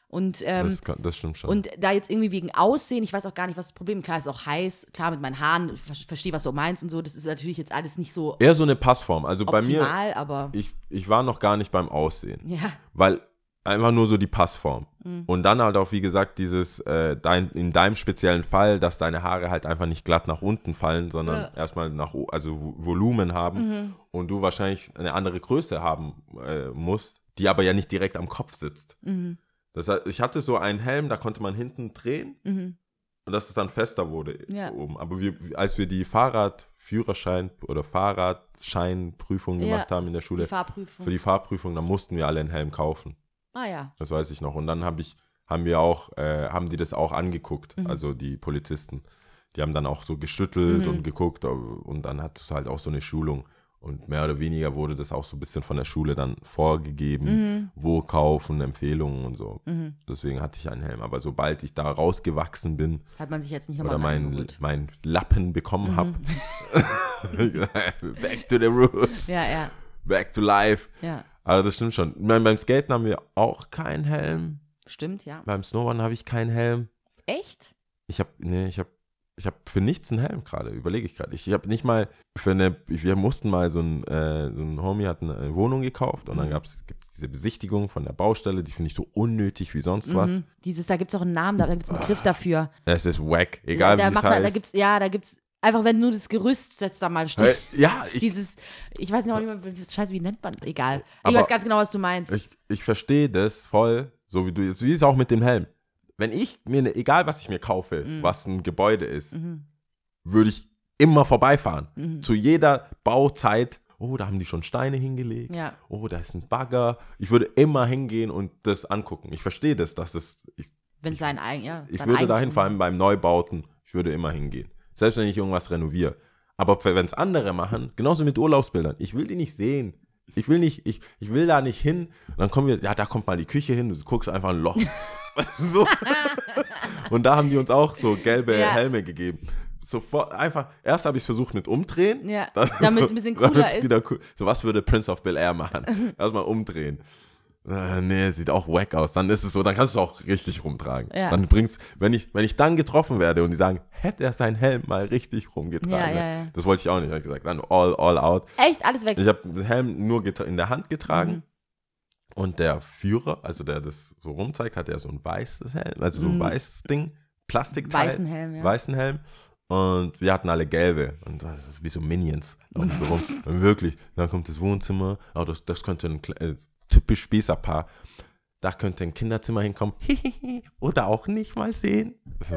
Und, ähm, Das, kann, das stimmt schon. und da jetzt irgendwie wegen Aussehen, ich weiß auch gar nicht, was das Problem ist. Klar, ist auch heiß, klar mit meinen Haaren, ich ver- verstehe, was du meinst und so. Das ist natürlich jetzt alles nicht so Eher so eine Passform. Also bei mir, optimal, aber ich, ich war noch gar nicht beim Aussehen. ja. Weil einfach nur so die Passform. Mhm. Und dann halt auch, wie gesagt, dieses, äh, dein, in deinem speziellen Fall, dass deine Haare halt einfach nicht glatt nach unten fallen, sondern Ja. Mhm. erstmal nach, also Vo- Volumen haben und du wahrscheinlich eine andere Größe haben äh, musst, die aber ja nicht direkt am Kopf sitzt. Mhm. Das ich hatte so einen Helm, da konnte man hinten drehen Mhm. und dass es dann fester wurde Ja. oben. Aber wir, als wir die Fahrradführerschein oder Fahrradscheinprüfung Ja, gemacht haben in der Die Schule, Fahrprüfung. für die Fahrprüfung, dann mussten wir alle einen Helm kaufen. Ah ja. Das weiß ich noch. Und dann habe ich, haben wir auch, äh, haben die das auch angeguckt, Mhm. also die Polizisten. Die haben dann auch so geschüttelt Mhm. und geguckt und dann hat es halt auch so eine Schulung. Und mehr oder weniger wurde das auch so ein bisschen von der Schule dann vorgegeben, Mhm. wo kaufen, Empfehlungen und so. Mhm. Deswegen hatte ich einen Helm. Aber sobald ich da rausgewachsen bin Hat man sich jetzt nicht oder nochmal mein, reingeholt. mein Lappen bekommen Mhm. habe, back to the roots, Ja, ja, back to life. ja. Aber das stimmt schon. Meine, beim Skaten haben wir auch keinen Helm. Stimmt, ja. Beim Snowboarden habe ich keinen Helm. Echt? Ich habe, nee, ich habe, ich habe für nichts einen Helm gerade, überlege ich gerade. Ich habe nicht mal für eine, wir mussten mal so ein, äh, so ein Homie hat eine Wohnung gekauft und dann Mhm. gab es diese Besichtigung von der Baustelle, die finde ich so unnötig wie sonst was. Mhm. Dieses, da gibt es auch einen Namen, da gibt es einen Begriff dafür. Es ist wack, egal da wie es macht man, da heißt. gibt's, ja, da gibt's einfach, wenn nur das Gerüst jetzt da mal steht. Ja, ich, Dieses, ich weiß nicht, wie man, scheiße, wie nennt man, egal. Ich weiß ganz genau, was du meinst. ich, ich verstehe das voll, so wie du jetzt, wie es auch mit dem Helm. Wenn ich mir, egal was ich mir kaufe, Mhm. was ein Gebäude ist, Mhm. würde ich immer vorbeifahren. Mhm. Zu jeder Bauzeit, oh, da haben die schon Steine hingelegt. Ja. Oh, da ist ein Bagger. Ich würde immer hingehen und das angucken. Ich verstehe das, dass das, ich, Wenn sein eigen, ja. ich würde dahin, vor allem beim Neubauten, ich würde immer hingehen. Selbst wenn ich irgendwas renoviere. Aber wenn es andere machen, genauso mit Urlaubsbildern, ich will die nicht sehen. Ich will nicht, ich, ich will da nicht hin. Und dann kommen wir, ja, da kommt mal die Küche hin, du guckst einfach ein Loch. so. Und da haben die uns auch so gelbe Ja. Helme gegeben. Sofort, einfach, erst habe ich es versucht mit umdrehen. Ja, Das- damit es ein bisschen cooler ist. Cool. So, was würde Prince of Bel Air machen? Erstmal umdrehen. Äh, nee, sieht auch wack aus. Dann ist es so, dann kannst du es auch richtig rumtragen. Ja. Dann bringst, wenn ich, wenn ich dann getroffen werde und die sagen, hätte er seinen Helm mal richtig rumgetragen. Ja, ne? ja. Das wollte ich auch nicht. Hab ich gesagt, dann all, all out. Echt, alles weg. Ich habe den Helm nur in der Hand getragen. Mhm. Und der Führer, also der das so rumzeigt, hat ja so ein weißes Helm, also so ein Mhm. weißes Ding, Plastikteil Weißen Helm, ja. weißen Helm. Und wir hatten alle gelbe. Und wie so Minions laufen so rum. Und wirklich, dann kommt das Wohnzimmer. Oh, das, das könnte ein äh, typisch Spießerpaar. Da könnte ein Kinderzimmer hinkommen. Oder auch nicht mal sehen.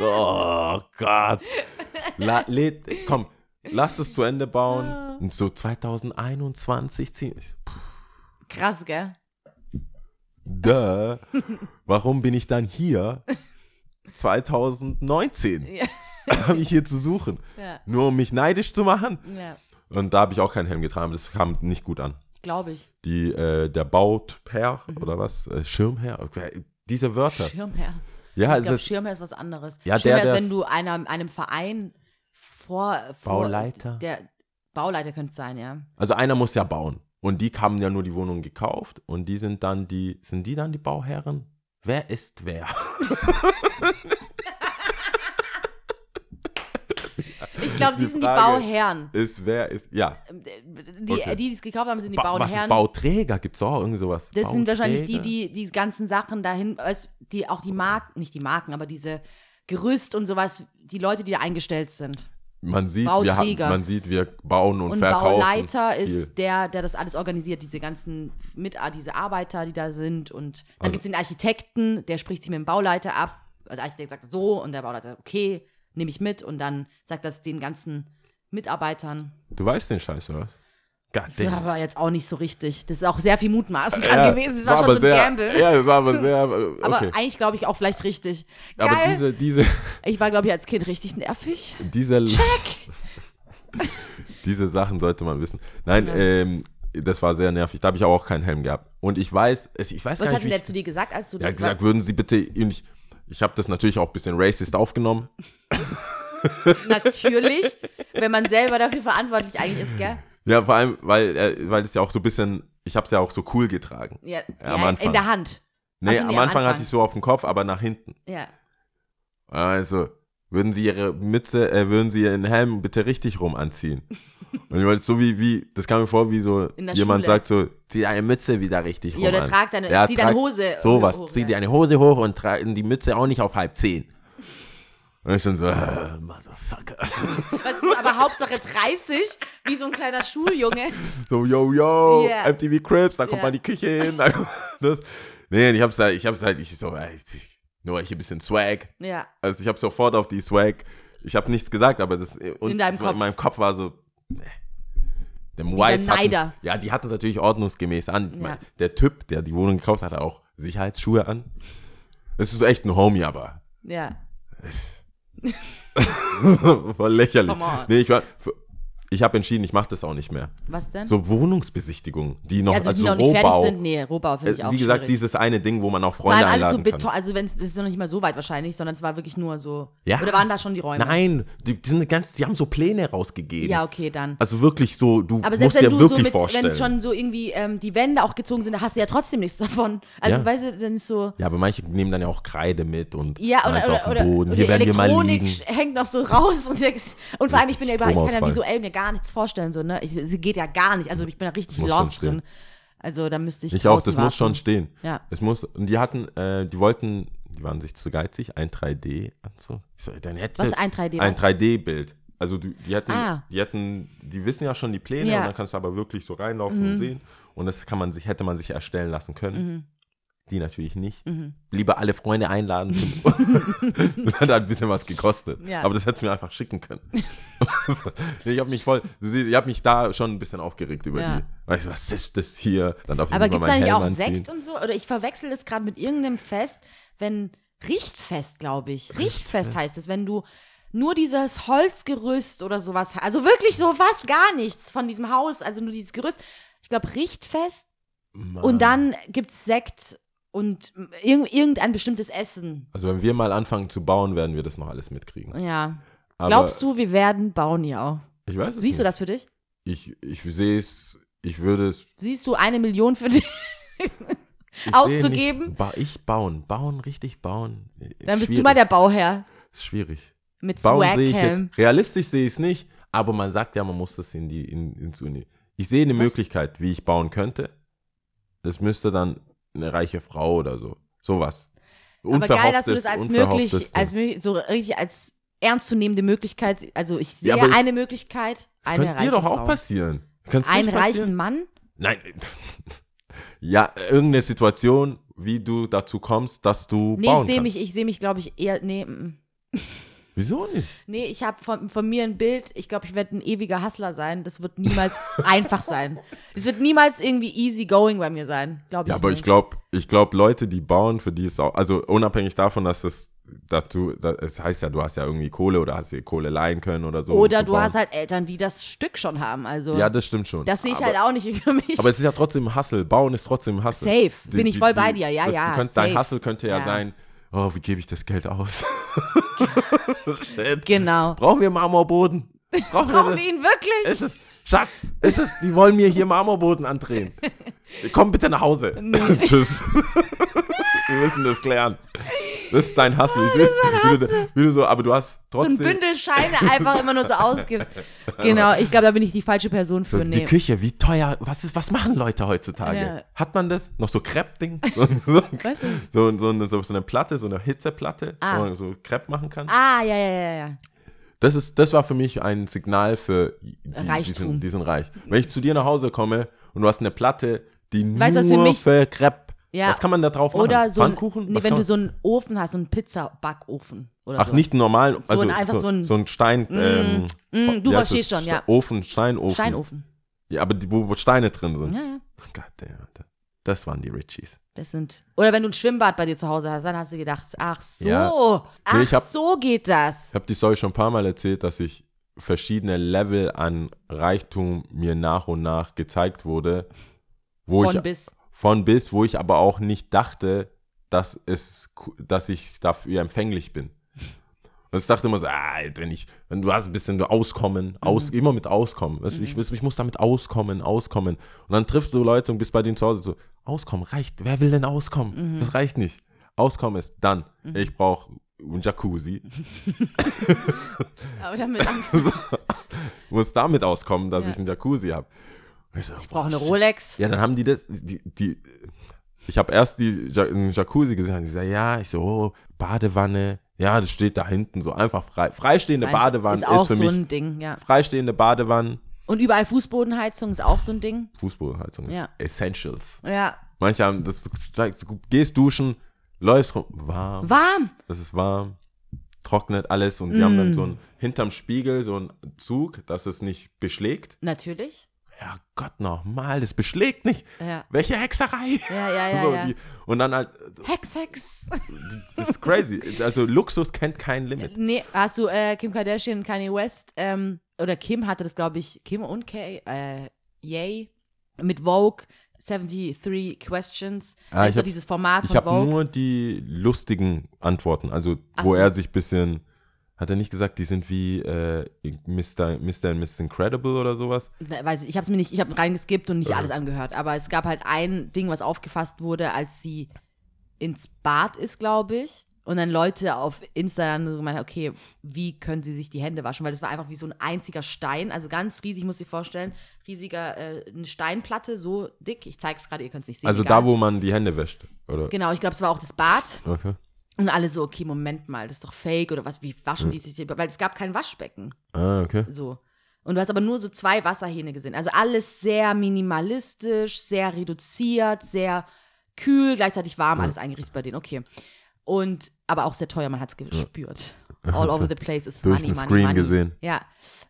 oh Gott. La, lädt, komm, lass es zu Ende bauen. Und so 2021 ziehen. Krass, gell? Duh. Warum bin ich dann hier 2019? Ja. Habe ich hier zu suchen. Ja, Nur um mich neidisch zu machen. ja. Und da habe ich auch keinen Helm getragen. Das kam nicht gut an. glaube ich. Die, äh, der Bautherr oder was? Äh, Schirmherr? Okay, Diese Wörter. Schirmherr. Ja, Ich glaube, Schirmherr ist was anderes. Ja, Schirmherr der, ist, wenn du einem, einem Verein vor, vor. Bauleiter? Der Bauleiter könnte es sein, ja. also einer muss ja bauen. Und die haben ja nur die Wohnung gekauft und die sind dann die, sind die dann die Bauherren? Wer ist wer? glaube, sie sind die Bauherren. Ist wer ist, ja. Die, Okay. die, die es gekauft haben, sind die Ba was ist Bauherren. Bauträger? Gibt es auch irgendwie sowas? Das sind wahrscheinlich die, Bauträger? die die ganzen Sachen dahin, die auch die Marken, nicht die Marken, aber diese Gerüst und sowas, die Leute, die da eingestellt sind. Man sieht, wir haben, Bauträger. man sieht, wir bauen und, Und verkaufen. Bauleiter viel. ist der, der das alles organisiert, diese ganzen mit diese Arbeiter, die da sind. Und dann Also- gibt es den Architekten, der spricht sich mit dem Bauleiter ab. Der Architekt sagt so und der Bauleiter sagt, okay, nehme ich mit. Und dann sagt das den ganzen Mitarbeitern. Du weißt den Scheiß, oder was? God Das damn. war jetzt auch nicht so richtig. Das ist auch sehr viel Mutmaßen Ja, dran gewesen. Das war, aber schon so ein sehr, Gamble. Ja, das war aber sehr, äh, Aber okay. eigentlich glaube ich auch vielleicht richtig. Geil. Aber diese, diese, ich war, glaube ich, als Kind richtig nervig. diese, diese Sachen sollte man wissen. Nein, Ja. ähm, das war sehr nervig. Da habe ich aber auch keinen Helm gehabt. Und ich weiß, ich weiß Was gar hat nicht, denn wie der zu dir gesagt, als du ich, ja, das gesagt, würden Sie bitte, ihn nicht, ich habe das natürlich auch ein bisschen racist aufgenommen. Natürlich, wenn man selber dafür verantwortlich eigentlich ist, gell? Ja, vor allem, weil, äh, weil es ja auch so ein bisschen, ich habe es ja auch so cool getragen. Ja, am ja, Anfang. in der Hand. Nee, Ach so, am nee, am Anfang hatte Anfang. ich so auf dem Kopf, aber nach hinten. Ja. Also, würden Sie Ihre Mütze, äh, würden Sie Ihren Helm bitte richtig rum anziehen? Und ich wollte so wie, wie, das kam mir vor, wie so jemand Schule. sagt so, zieh deine Mütze wieder richtig rum Ja, oder an. trag deine, Ja, zieh deine Hose Sowas, hoch, zieh ja. deine Hose hoch und trag die Mütze auch nicht auf halb zehn. Und ich dann so, äh, Motherfucker. Was ist aber Hauptsache 30, wie so ein kleiner Schuljunge. So, yo, yo, Ja. MTV Crips, da kommt Ja. mal die Küche hin. das. Nee, ich hab's halt, ich hab's halt, ich so, ey, nur hier ein bisschen Swag. Ja. Also ich habe sofort auf die Swag, ich habe nichts gesagt, aber das und In deinem Kopf. in meinem Kopf war so, Whites Neider. hatten, ja, die hatten es natürlich ordnungsgemäß an. Ja. der Typ, der die Wohnung gekauft hat, hatte auch Sicherheitsschuhe an. Das ist so echt ein Homie, aber Ja. voll lächerlich. Come on. Nee, ich war, ich habe entschieden, ich mache das auch nicht mehr. Was denn? So Wohnungsbesichtigungen, die noch, also, also, die noch nicht Rohbau. fertig sind. Nee, Rohbau finde ich Äh, auch Wie gesagt, schwierig. dieses eine Ding, wo man auch Vor Freunde allem alles so einladen Beton, kann. also wenn es ist noch nicht mal so weit wahrscheinlich, sondern es war wirklich nur so. Ja. Oder waren da schon die Räume? Nein, die, die sind ganz, die haben so Pläne rausgegeben. Ja, okay, dann. Also wirklich so, du Aber musst dir du wirklich so mit, vorstellen. wenn schon so irgendwie ähm, die Wände auch gezogen sind, da hast du ja trotzdem nichts davon. Also Ja. weißt du, dann ist so. Ja, aber manche nehmen dann ja auch Kreide mit und Ja, oder, eins oder, auf oder, Boden. oder Hier werden wir mal liegen. hängt noch so raus und, und vor allem ich bin ja überhaupt, ich kann ja visuell mir gar nichts vorstellen so ne, ich, es geht ja gar nicht, also ich bin da richtig Muss lost drin. Also da müsste ich Ich auch, das muss schon warten. stehen. Ja. Es muss, und die hatten, äh, die wollten, die waren sich zu geizig, ein 3D-Anzug. Ich so, dann hätte Was ist ein 3D? Ein was? 3D-Bild. Also die, die hätten, Ah. die hätten, die wissen ja schon die Pläne Ja. Mhm. und dann kannst du aber wirklich so reinlaufen und sehen. Und das kann man sich, hätte man sich erstellen lassen können. Die natürlich nicht. Mhm. Lieber alle Freunde einladen. das hat halt ein bisschen was gekostet. Ja. Aber das hättest du mir einfach schicken können. ich habe mich voll, du siehst, ich habe mich da schon ein bisschen aufgeregt über Ja. die. Weißt du, was ist das hier? Dann darf ich Aber gibt es da meinen nicht auch. Sekt und so? Oder ich verwechsel das gerade mit irgendeinem Fest, wenn Richtfest, glaube ich. Richtfest heißt es, wenn du nur dieses Holzgerüst oder sowas, also wirklich so fast gar nichts von diesem Haus, also nur dieses Gerüst. Ich glaube Richtfest Mann. und dann gibt es Sekt und irg irgendein bestimmtes Essen. Also wenn wir mal anfangen zu bauen, werden wir das noch alles mitkriegen. Ja. Aber Glaubst du, wir werden bauen ja auch? Ich weiß es Siehst du nicht. das für dich? Ich, ich sehe es, ich würde es Siehst du eine Million für dich? ich sehe Auszugeben? Nicht, ba ich bauen, bauen, richtig bauen. Dann bist du Schwierig. mal der Bauherr Ist schwierig. mit Bauen sehe Swag-Cam. jetzt, realistisch sehe ich es nicht, aber man sagt ja, man muss das in die, in, ins Uni. Ich sehe eine Was? Möglichkeit, wie ich bauen könnte. Es müsste dann eine reiche Frau oder so. Sowas. Aber geil, dass du das als möglich, als möglich, so richtig als ernstzunehmende Möglichkeit, also ich sehe Ja, ich- eine Möglichkeit, Das eine reiche dir doch Frau. auch passieren. Könnte es Einen reichen? Mann? Nein. ja, irgendeine Situation, wie du dazu kommst, dass du Nee, ich sehe mich, ich sehe mich, glaube ich, eher, nee, mm. Wieso nicht? nee, ich habe von, von mir ein Bild, ich glaube, ich werde ein ewiger Hustler sein, das wird niemals einfach sein. Das wird niemals irgendwie easy going bei mir sein, glaube ich Ja, aber nicht. ich glaube, ich glaube, Leute, die bauen, für die ist auch, also unabhängig davon, dass das, dass du, das, es heißt ja, du hast ja irgendwie Kohle oder hast dir Kohle leihen können oder so. um Oder zu du bauen. hast halt Eltern, die das Stück schon haben, also Ja, das stimmt schon. das sehe ich aber, halt auch nicht für mich. Aber es ist ja trotzdem Hustle. Bauen ist trotzdem Hustle. Safe, bin ich voll bei dir, ja, das, ja, Du könntest, dein. Hustle könnte ja, Ja. sein, oh, wie gebe ich das Geld aus? Shit. genau. Brauchen wir Marmorboden? Brauchen, Brauchen wir ihn wirklich? Ist es, Schatz, ist es, die wollen mir hier Marmorboden andrehen. Komm bitte nach Hause. Tschüss. Wir müssen das klären. Das ist dein Hustle. Ich sehe, wie, du, wie du so, aber du hast so ein trotzdem Bündel Scheine einfach immer nur so ausgibst. Genau, ich glaube, da bin ich die falsche Person so für. die Nee. Küche, wie teuer, was, ist, was machen Leute heutzutage? Ja. Hat man das? Noch so Crepe-Ding? So, so, so, so, eine, so, eine Platte, so eine Hitzeplatte, Ah. wo man so Crepe machen kann. Ah, ja, ja, ja, ja. Das, ist, das war für mich ein Signal für die, Reichtum. Diesen, diesen Reich. Wenn ich zu dir nach Hause komme und du hast eine Platte, die Weißt was für nur mich- für Crepe, Ja. was kann man da drauf machen? Oder so ein, Pfannkuchen? nee, wenn du so einen Ofen hast, so einen Pizzabackofen oder Ach, so. nicht einen normalen, also ein- einfach so ein- so ein Stein, ähm, mm, du verstehst schon, ja. Ofen, Steinofen. Steinofen. Ja, aber die, wo, wo Steine drin sind. Ja, ja. God damn, Alter. Das waren die Richies. Das sind. Oder wenn du ein Schwimmbad bei dir zu Hause hast, dann hast du gedacht, ach so. Ja. Ach Nee, hab- so geht das. Ich habe die Story schon ein paar Mal erzählt, dass ich verschiedene Level an Reichtum mir nach und nach gezeigt wurde, wo Von ich bis. Von bis, wo ich aber auch nicht dachte, dass es, dass ich dafür empfänglich bin. Und ich dachte immer so, ah, wenn ich, wenn du hast ein bisschen du Auskommen, aus, Mhm. immer mit Auskommen. Weißt du, ich, ich muss damit auskommen, auskommen. Und dann triffst du Leute und bist bei denen zu Hause so, Auskommen reicht. Wer will denn auskommen? Mhm. Das reicht nicht. Auskommen ist dann. Ich brauche ein Jacuzzi. Aber damit muss damit auskommen, dass Ja. ich einen Jacuzzi habe. Ich, so, ich brauche eine Rolex. Ja, dann haben die das, die, die ich habe erst die einen Jacuzzi gesehen, und die sagen, ja, ich so, oh, Badewanne, ja, das steht da hinten so einfach frei. Freistehende Badewanne ist auch ist für so mich, ein Ding, ja. freistehende Badewanne, Und überall Fußbodenheizung ist auch so ein Ding. Fußbodenheizung ist Ja. Essentials. Ja. Manche haben, das, du gehst duschen, läufst rum, warm, Warm. das ist warm, trocknet alles und die haben Mm. dann so ein, hinterm Spiegel so einen Zug, dass es nicht beschlägt. Natürlich. Ja Gott, nochmal, das beschlägt nicht. Ja. Welche Hexerei? Ja, ja, ja. so, ja. Die, und dann halt, Hex, Hex. das ist crazy. Also Luxus kennt kein Limit. Nee, hast du äh, Kim Kardashian Kanye West, ähm, oder Kim hatte das, glaube ich, Kim und Kay, äh, Yay, mit Vogue, 73 Questions. Ah, ich also hab- dieses Format Ich habe nur die lustigen Antworten, also Ach wo so. er sich ein bisschen, hat er nicht gesagt, die sind wie äh, Mr. Mr. and Miss Incredible oder sowas? Na, weiß ich, ich habe es mir nicht, ich habe reingeskippt und nicht Ja. alles angehört, aber es gab halt ein Ding, was aufgefasst wurde, als sie ins Bad ist, glaube ich. Und dann Leute auf Insta dann gemeint, okay, wie können sie sich die Hände waschen? Weil das war einfach wie so ein einziger Stein, also ganz riesig, muss ich vorstellen, riesiger, äh, eine Steinplatte, so dick. Ich zeige es gerade, ihr könnt es nicht sehen. Also egal. da, wo man die Hände wäscht, oder? Genau, ich glaube, es war auch das Bad. Okay. Und alle so, okay, Moment mal, das ist doch fake oder was, wie waschen die sich? Weil es gab kein Waschbecken. Ah, okay. So. Und du hast aber nur so zwei Wasserhähne gesehen. Also alles sehr minimalistisch, sehr reduziert, sehr kühl, gleichzeitig warm, alles eingerichtet bei denen. Okay. Und aber auch sehr teuer, man hat es gespürt. All over the place ist Durch money, den money, Screen money. gesehen. Ja.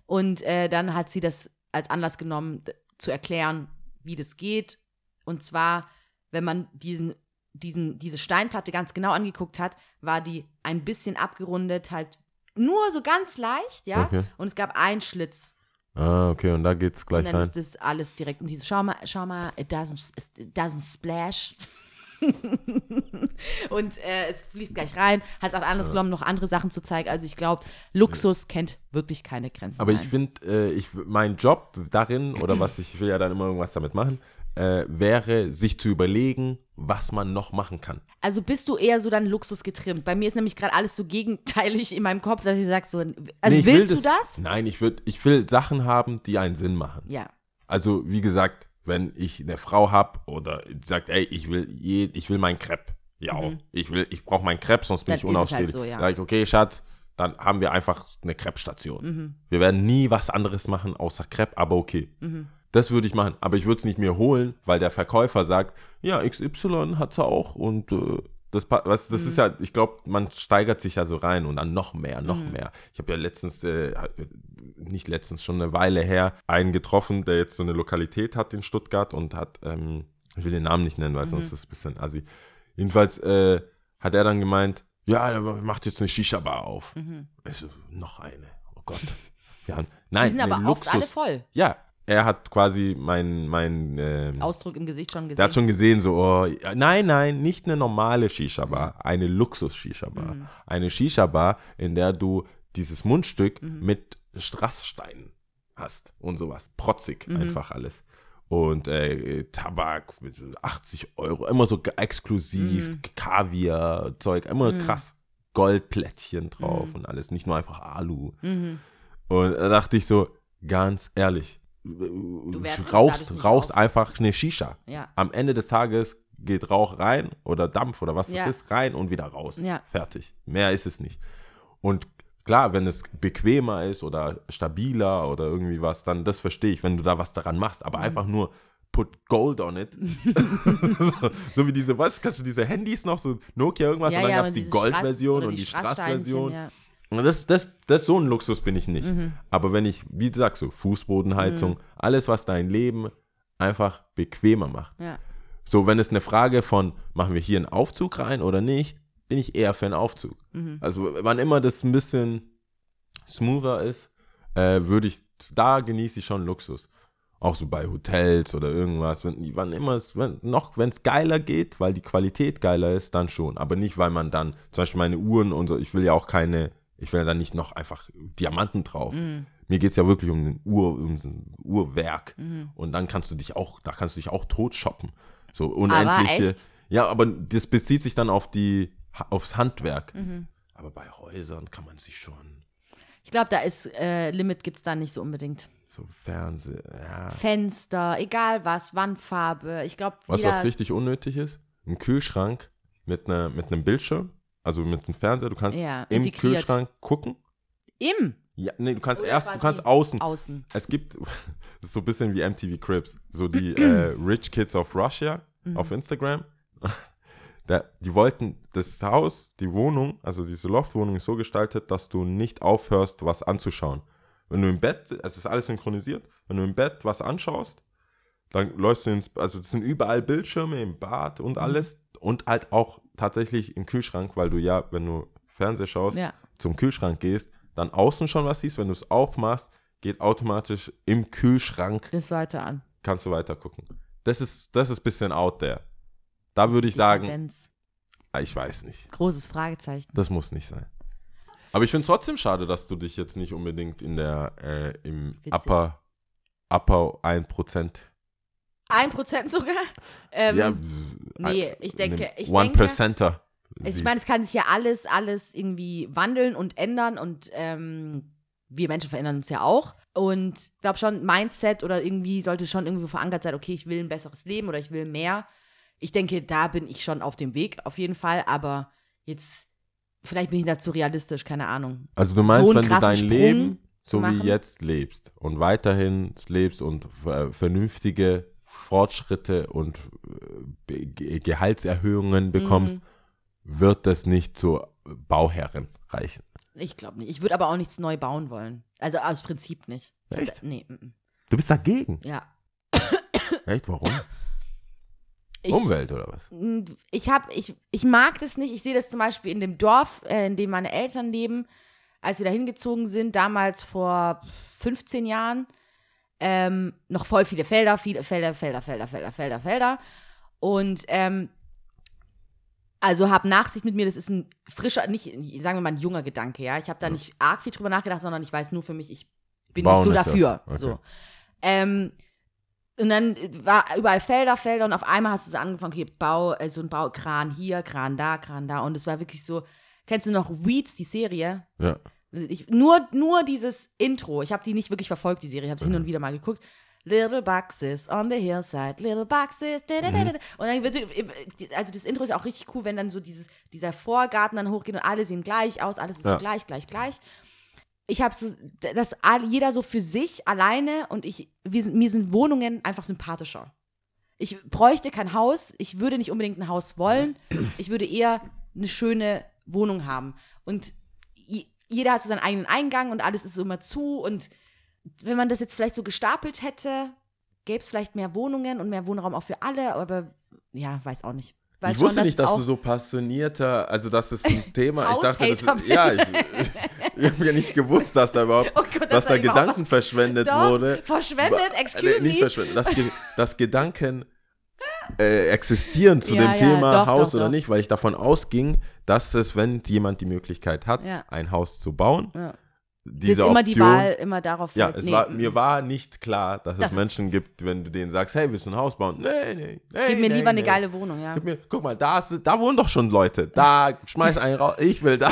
Und äh, dann hat sie das als Anlass genommen, zu erklären, wie das geht. Und zwar, wenn man diesen, diesen, diese Steinplatte ganz genau angeguckt hat, war die ein bisschen abgerundet, halt nur so ganz leicht, ja. Okay. Und es gab einen Schlitz. Ah, okay, und da geht's Und gleich dann rein. ist das alles direkt in diese, schau mal, schau mal, it doesn't, it doesn't splash. und äh, es fließt gleich rein. Hat als Anlass genommen, noch andere Sachen zu zeigen. Also ich glaube, Luxus kennt wirklich keine Grenzen. Aber ich Nein. finde, äh, ich, mein Job darin, oder was ich will ja dann immer irgendwas damit machen, äh, wäre, sich zu überlegen, was man noch machen kann. Also bist du eher so dann Luxus getrimmt? Bei mir ist nämlich gerade alles so gegenteilig in meinem Kopf, dass ich sage so, also Nee, ich will willst du das? Nein, ich, würd, ich will Sachen haben, die einen Sinn machen. Ja. Also, wie gesagt, wenn ich eine Frau habe oder sagt, ey, ich will, je, ich will mein Crepe. Ja, ich will, ich brauche mein Crepe, sonst bin Mhm. Dann ich es halt so, ja. Sag ich, okay, Schatz, dann haben wir einfach eine Crepe-Station. Mhm. Wir werden nie was anderes machen außer Crepe, aber okay. Mhm. Das würde ich machen, aber ich würde es nicht mir holen, weil der Verkäufer sagt, ja, XY hat es auch und äh, das, was, das Mhm. ist ja, ich glaube, man steigert sich ja so rein und dann noch mehr, noch Mhm. mehr. Ich habe ja letztens, äh, nicht letztens, schon eine Weile her, einen getroffen, der jetzt so eine Lokalität hat in Stuttgart und hat, ähm, ich will den Namen nicht nennen, weil sonst ist es ein bisschen assi. Jedenfalls äh, hat er dann gemeint, ja, der macht jetzt eine Shisha-Bar auf. Ich so, noch eine, oh Gott. Ja, Die nein, sind eine aber oft Luxus- alle voll. ja, er hat quasi mein, mein, ähm, Ausdruck im Gesicht schon gesehen. der hat schon gesehen, so, oh, nein, nein, nicht eine normale Shisha-Bar, eine Luxus-Shisha-Bar. Eine Shisha-Bar, in der du dieses Mundstück mit Strasssteinen hast und sowas. Protzig einfach alles. Und äh, Tabak, mit 80 Euro, immer so exklusiv, Kaviar, Zeug, immer krass. Goldplättchen drauf und alles, nicht nur einfach Alu. Mhm. Und da dachte ich so, ganz ehrlich, rauchst, rauchst einfach eine Shisha. Ja. Am Ende des Tages geht Rauch rein oder Dampf oder was Ja. es ist, rein und wieder raus. Ja. Fertig. Mehr ist es nicht. Und klar, wenn es bequemer ist oder stabiler oder irgendwie was, dann das verstehe ich, wenn du da was daran machst. Mhm. Aber einfach nur put Gold on it. so, so wie diese, was, kannst du diese Handys noch, so Nokia irgendwas und dann gab es die Gold-Version und die Strass-Version. Ja. Das, das, das, so ein Luxus bin ich nicht. Mhm. Aber wenn ich, wie du sagst, so Fußbodenheizung, alles, was dein Leben einfach bequemer macht. Ja. So, wenn es eine Frage von, machen wir hier einen Aufzug rein oder nicht, bin ich eher für einen Aufzug. Mhm. Also, wann immer das ein bisschen smoother ist, äh, würde ich, da genieße ich schon Luxus. Auch so bei Hotels oder irgendwas. Wenn, wann immer es, wenn, noch, wenn es geiler geht, weil die Qualität geiler ist, dann schon. Aber nicht, weil man dann, zum Beispiel meine Uhren und so, ich will ja auch keine, ich will ja dann nicht noch einfach Diamanten drauf. Mhm. Mir geht es ja wirklich um ein Uhr, um ein Uhrwerk. Mhm. Und dann kannst du dich auch, da kannst du dich auch tot shoppen. So unendliche. echt? Ja, aber das bezieht sich dann auf die, aufs Handwerk. Mhm. Aber bei Häusern kann man sich schon Ich glaube, da ist äh, Limit gibt es da nicht so unbedingt. so Fernseh, ja. Fenster, egal was, Wandfarbe. Ich glaube, Was, was richtig unnötig ist? Ein Kühlschrank mit, einer, mit einem Bildschirm, also mit einem Fernseher. Du kannst Ja, im integriert. Kühlschrank gucken. im Ja, nee, du kannst Oder erst, du kannst außen. Außen. Es gibt, das ist so ein bisschen wie MTV Cribs, so die äh, Rich Kids of Russia Mhm. auf Instagram. Da, die wollten das Haus, die Wohnung, also diese Loftwohnung ist so gestaltet, dass du nicht aufhörst, was anzuschauen. Wenn du im Bett, es ist alles synchronisiert, wenn du im Bett was anschaust, dann läufst du ins, also das sind überall Bildschirme im Bad und Mhm. alles und halt auch tatsächlich im Kühlschrank, weil du ja, wenn du Fernseher schaust, Ja. zum Kühlschrank gehst, dann außen schon was siehst, wenn du es aufmachst, geht automatisch im Kühlschrank, Das weiter an. kannst du weiter gucken. Das ist, das ist ein bisschen out there. Da würde ich sagen, Tendenz. ah, ich weiß nicht. Großes Fragezeichen. Das muss nicht sein. Aber ich finde es trotzdem schade, dass du dich jetzt nicht unbedingt in der, äh, im Witzig. Upper, Upper 1%. Ein Prozent sogar? Ähm, ja, nee, ich denke- ich One denke- Percenter. Ich meine, es kann sich ja alles, alles irgendwie wandeln und ändern und ähm, wir Menschen verändern uns ja auch. Und ich glaube schon, Mindset oder irgendwie sollte schon irgendwie verankert sein, okay, ich will ein besseres Leben oder ich will mehr. Ich denke, da bin ich schon auf dem Weg, auf jeden Fall. Aber jetzt, vielleicht bin ich dazu realistisch, keine Ahnung. Also du meinst, so wenn du dein Sprung Leben so wie jetzt lebst und weiterhin lebst und äh, vernünftige Fortschritte und äh, Ge Gehaltserhöhungen bekommst, Mhm. wird das nicht zur Bauherrin reichen. Ich glaube nicht. Ich würde aber auch nichts neu bauen wollen. Also aus Prinzip nicht. Ich hab Echt? Da, nee. Du bist dagegen. ja. Echt? Warum? Ich, Umwelt oder was? ich habe, ich, ich mag das nicht. Ich sehe das zum Beispiel in dem Dorf, äh, in dem meine Eltern leben, als wir da hingezogen sind, damals vor 15 Jahren. Ähm, noch voll viele Felder, viele Felder, Felder, Felder, Felder, Felder, Felder. Und ähm, also hab Nachsicht mit mir, das ist ein frischer, nicht, sagen wir mal, ein junger Gedanke, ja. Ich habe da nicht arg viel drüber nachgedacht, sondern ich weiß nur für mich, ich bin Bauen nicht so dafür. Okay. So. Ähm, und dann war überall Felder, Felder und auf einmal hast du so angefangen, okay, Bau, äh, so ein Baukran hier, Kran da, Kran da. Und es war wirklich so, kennst du noch Weeds, die Serie? Ja. Ich, nur, nur dieses Intro, ich habe die nicht wirklich verfolgt, die Serie, ich habe es hin und wieder mal geguckt. Little boxes on the hillside, little boxes. Da, da, da, da. Und dann wird, also das Intro ist ja auch richtig cool, wenn dann so dieses, dieser Vorgarten dann hochgeht und alle sehen gleich aus, alles ist Ja. so gleich, gleich, gleich. Ich habe so, dass jeder so für sich alleine und ich, wir, sind- mir sind Wohnungen einfach sympathischer. Ich bräuchte kein Haus, ich würde nicht unbedingt ein Haus wollen, ich würde eher eine schöne Wohnung haben. Und jeder hat so seinen eigenen Eingang und alles ist so immer zu und wenn man das jetzt vielleicht so gestapelt hätte, gäbe es vielleicht mehr Wohnungen und mehr Wohnraum auch für alle, aber ja, weiß auch nicht. Weiß ich wusste schon, nicht, dass du so passionierter, also dass das ein Thema, ich dachte, das ist, ja, ich, ich habe ja nicht gewusst, dass da überhaupt, Oh Gott, dass das da Gedanken was- verschwendet Doch, wurde. verschwendet, excuse Nicht me. verschwendet, dass, dass Gedanken äh, existieren zu Ja, dem ja, Thema doch, Haus doch, oder doch. nicht, weil ich davon ausging, dass es, wenn jemand die Möglichkeit hat, Ja. ein Haus zu bauen, diese ist immer Option, die Wahl immer darauf ja, es nee, war, mir war nicht klar, dass Das es Menschen gibt, wenn du denen sagst, hey, willst du ein Haus bauen? Nee, nee, nee. Gib mir nee, lieber eine nee. geile Wohnung, ja. Mir, guck mal, da, ist, da wohnen doch schon Leute. Da schmeiß einen raus. Ich will da.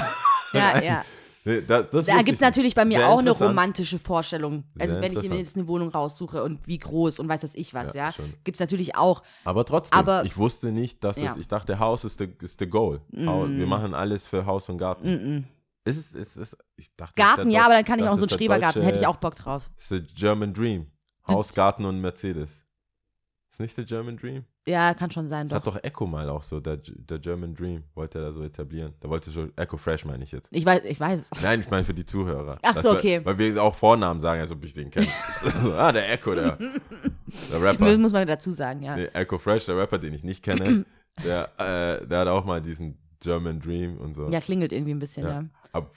Ja, rein. ja. Das, das Da gibt es ich natürlich bei mir auch eine romantische Vorstellung. Also Sehr wenn ich mir jetzt eine Wohnung raussuche und wie groß und weiß das ich was, Ja, ja. Gibt es natürlich auch. Aber trotzdem, Aber- ich wusste nicht, dass Ja. es, ich dachte, Haus ist ist the goal. Hau- Wir machen alles für Haus und Garten. Mm Ist es, ist es, ich dachte, ist Garten, der ja, aber dann kann ich auch so einen ist der Schrebergarten, deutsche- hätte ich auch Bock drauf. Das ist der German Dream. Haus, Garten und Mercedes. Ist nicht der German Dream? Ja, kann schon sein, Das doch. hat doch Echo mal auch so, der, der German Dream wollte er da so etablieren. Da wollte schon, Echo Fresh meine ich jetzt. Ich weiß, ich weiß. Nein, ich meine für die Zuhörer. Ach Das so, okay. Weil wir auch Vornamen sagen, als ob ich den kenne. ah, der Echo, der, der Das Rapper. muss man dazu sagen, ja. Nee, Echo Fresh, der Rapper, den ich nicht kenne, der, äh, der hat auch mal diesen German Dream und so. Ja, klingelt irgendwie ein bisschen, Ja. ja. Aber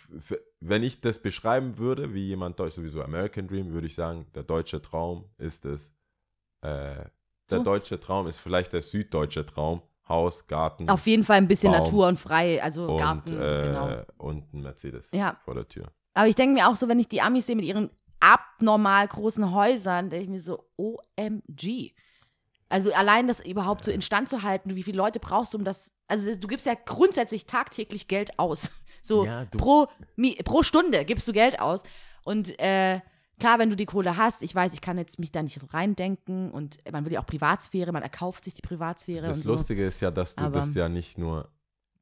wenn ich das beschreiben würde, wie jemand Deutsch, sowieso American Dream, würde ich sagen, der deutsche Traum ist es, äh, der So. deutsche Traum ist vielleicht der süddeutsche Traum. Haus, Garten Auf jeden Fall ein bisschen Baum Natur und frei, also und, Garten, äh, genau. und ein Mercedes Ja. vor der Tür. Aber ich denke mir auch so, wenn ich die Amis sehe mit ihren abnormal großen Häusern, denke ich mir so, OMG. Also allein das überhaupt so instand zu halten, wie viele Leute brauchst du, um das, also du gibst ja grundsätzlich tagtäglich Geld aus. So Ja, pro, Mi- pro Stunde gibst du Geld aus. Und äh, klar, wenn du die Kohle hast, ich weiß, ich kann jetzt mich da nicht so reindenken und man will ja auch Privatsphäre, man erkauft sich die Privatsphäre Das und so. Lustige ist ja, dass du Aber- das ja nicht nur,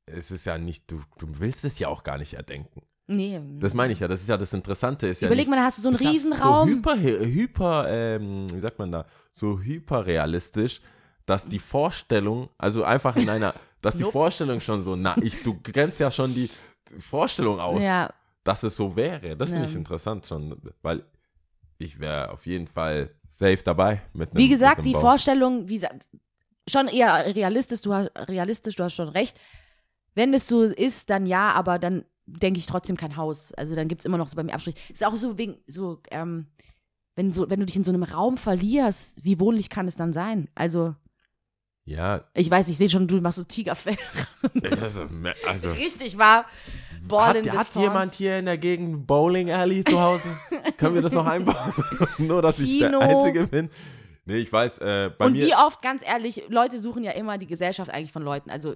es ist ja nicht, du, du willst es ja auch gar nicht erdenken. Nee. Das meine ich ja, das ist ja das Interessante. Ist Überleg ja mal, da hast du so einen Riesenraum. So hyper, hyper ähm, wie sagt man da, so hyperrealistisch, dass die Vorstellung, also einfach in einer, dass die Nope. Vorstellung schon so, na, ich, du grenzt ja schon die Vorstellung aus, ja, dass es so wäre. Das finde Ja. ich interessant schon, weil ich wäre auf jeden Fall safe dabei mit einem Wie gesagt, die Baum. Vorstellung, wie schon eher realistisch, du hast realistisch, du hast schon recht. Wenn es so ist, dann ja, aber dann denke ich trotzdem kein Haus. Also dann gibt es immer noch so bei mir Abstrich. Ist auch so wegen, so, ähm, wenn so, wenn du dich in so einem Raum verlierst, wie wohnlich kann es dann sein? Also, Ja, ich weiß, ich sehe schon, du machst so Tigerfell. also, also Richtig war. Ballen hat, hat jemand hier in der Gegend Bowling Alley zu Hause? Können wir das noch einbauen? Nur, dass ich Kino. der Einzige bin. Nee, ich weiß, äh, bei Und mir. wie oft, ganz ehrlich, Leute suchen ja immer die Gesellschaft eigentlich von Leuten. Also,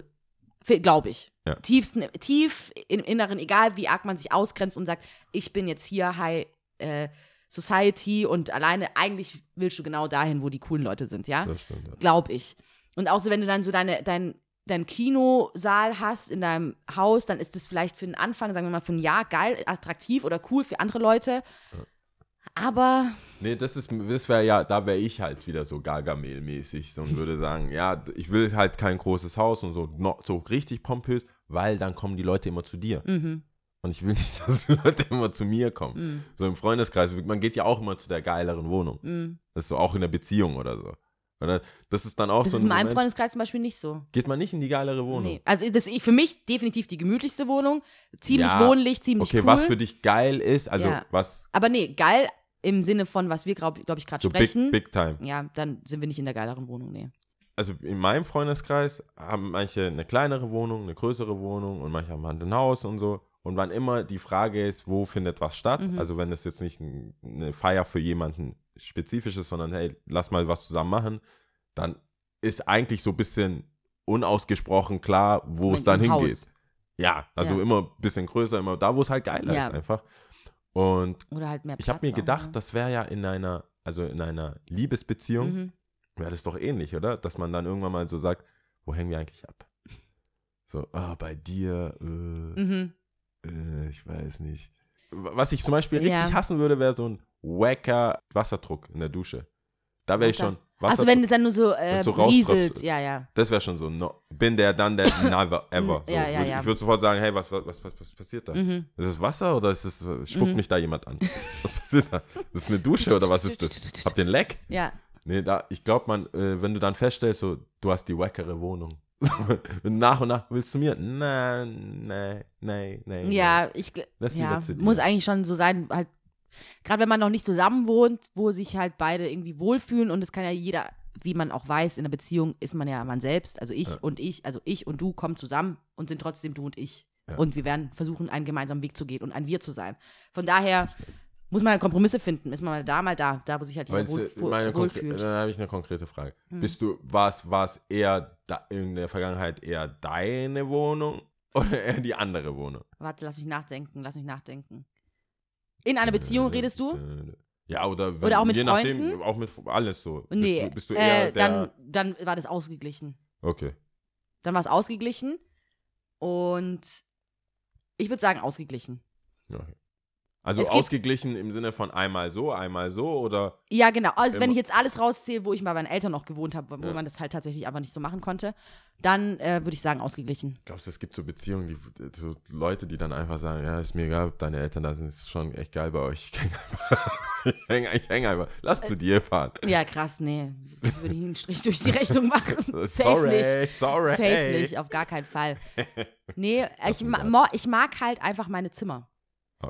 glaube ich. Ja. Tiefsten, tief im Inneren, egal wie arg man sich ausgrenzt und sagt, ich bin jetzt hier High äh, Society und alleine, eigentlich willst du genau dahin, wo die coolen Leute sind, ja? Das stimmt, ja. Glaube ich. Und auch so, wenn du dann so deine, dein, dein Kinosaal hast in deinem Haus, dann ist das vielleicht für den Anfang, sagen wir mal, für ein Jahr geil, attraktiv oder cool für andere Leute. Aber Nee, das ist, das wäre ja, da wäre ich halt wieder so Gargamel-mäßig und würde sagen, ja, ich will halt kein großes Haus und so, so richtig pompös, weil dann kommen die Leute immer zu dir. mhm, Und ich will nicht, dass die Leute immer zu mir kommen. mhm, So im Freundeskreis, man geht ja auch immer zu der geileren Wohnung. mhm. Das ist so auch in der Beziehung oder so. Oder das ist dann auch das so ist ein in meinem Moment, Freundeskreis zum Beispiel nicht so. geht man nicht in die geilere Wohnung. Nee. Also das ist für mich definitiv die gemütlichste Wohnung. Ziemlich Ja, wohnlich, ziemlich Okay, cool. was für dich geil ist, also Ja. was Aber nee, geil im Sinne von, was wir, glaube glaub ich, gerade so sprechen. big, big time. Ja, dann sind wir nicht in der geileren Wohnung, nee. Also in meinem Freundeskreis haben manche eine kleinere Wohnung, eine größere Wohnung und manche haben halt ein Haus und so. Und wann immer die Frage ist, wo findet was statt, Mhm. also wenn es jetzt nicht ein, eine Feier für jemanden spezifisch ist, sondern hey, lass mal was zusammen machen, dann ist eigentlich so ein bisschen unausgesprochen klar, wo es dann hingeht. Haus. Ja, also Ja. immer ein bisschen größer, immer da, wo es halt geiler Ja. ist einfach. Und Oder halt mehr ich habe mir auch, gedacht, ne? das wäre ja in einer, also in einer Liebesbeziehung, Mhm. wäre das doch ähnlich, oder? Dass man dann irgendwann mal so sagt, wo hängen wir eigentlich ab? So, ah, bei dir, äh, Mhm. Äh, ich weiß nicht. Was ich zum Beispiel richtig Ja. hassen würde, wäre so ein wacker Wasserdruck in der Dusche. Da wäre ich schon, Also wenn es dann nur so, äh, so rieselt, ja, ja. das wäre schon so, no, bin der, dann der, never, ever. So, Ja, ja, ja. Ich würde sofort sagen, hey, was, was, was, was passiert da? Mhm. Ist es Wasser oder ist es, spuckt Mhm. mich da jemand an? Was passiert da? Das ist eine Dusche oder was ist das? Habt ihr einen Leck? Ja, Nee, da, ich glaube, man, äh, wenn du dann feststellst, so, du hast die wackere Wohnung. Nach und nach willst du mir? Nein, nein, nein, nein. ja, ich, ja, muss eigentlich schon so sein, halt, gerade wenn man noch nicht zusammen wohnt, wo sich halt beide irgendwie wohlfühlen und es kann ja jeder, wie man auch weiß, in einer Beziehung ist man ja man selbst, also ich Ja. und ich, also ich und du kommen zusammen und sind trotzdem du und ich. Ja. Und wir werden versuchen, einen gemeinsamen Weg zu gehen und ein Wir zu sein. Von daher muss man halt Kompromisse finden. Ist man mal da, mal da, da, wo sich halt jeder wohl, äh, wohl, meine wohlfühlt. dann habe ich eine konkrete Frage. Hm. Bist du, war es eher da, in der Vergangenheit eher deine Wohnung oder eher die andere Wohnung? Warte, lass mich nachdenken, lass mich nachdenken. In einer Beziehung redest du? Ja, oder, wenn, Oder auch mit je nachdem, Freunden? auch mit alles so. Nee, Bist du, bist du eher äh, der, dann, dann war das ausgeglichen. okay. Dann war es ausgeglichen und ich würde sagen ausgeglichen. Ja, okay. Also Es ausgeglichen im Sinne von einmal so, einmal so oder Ja, genau. Also wenn ich jetzt alles rauszähle, wo ich bei meinen Eltern noch gewohnt habe, wo Ja. man das halt tatsächlich einfach nicht so machen konnte, dann äh, würde ich sagen ausgeglichen. glaubst du, es gibt so Beziehungen, die so Leute, die dann einfach sagen, ja, ist mir egal, ob deine Eltern da sind, ist schon echt geil bei euch. Ich häng einfach. ich häng, ich häng einfach. Lass zu dir fahren. Ja, krass, nee. Würde ich einen Strich durch die Rechnung machen. Safe sorry, nicht. sorry. Safe nicht, auf gar keinen Fall. Nee, ich, ma ich mag halt einfach meine Zimmer.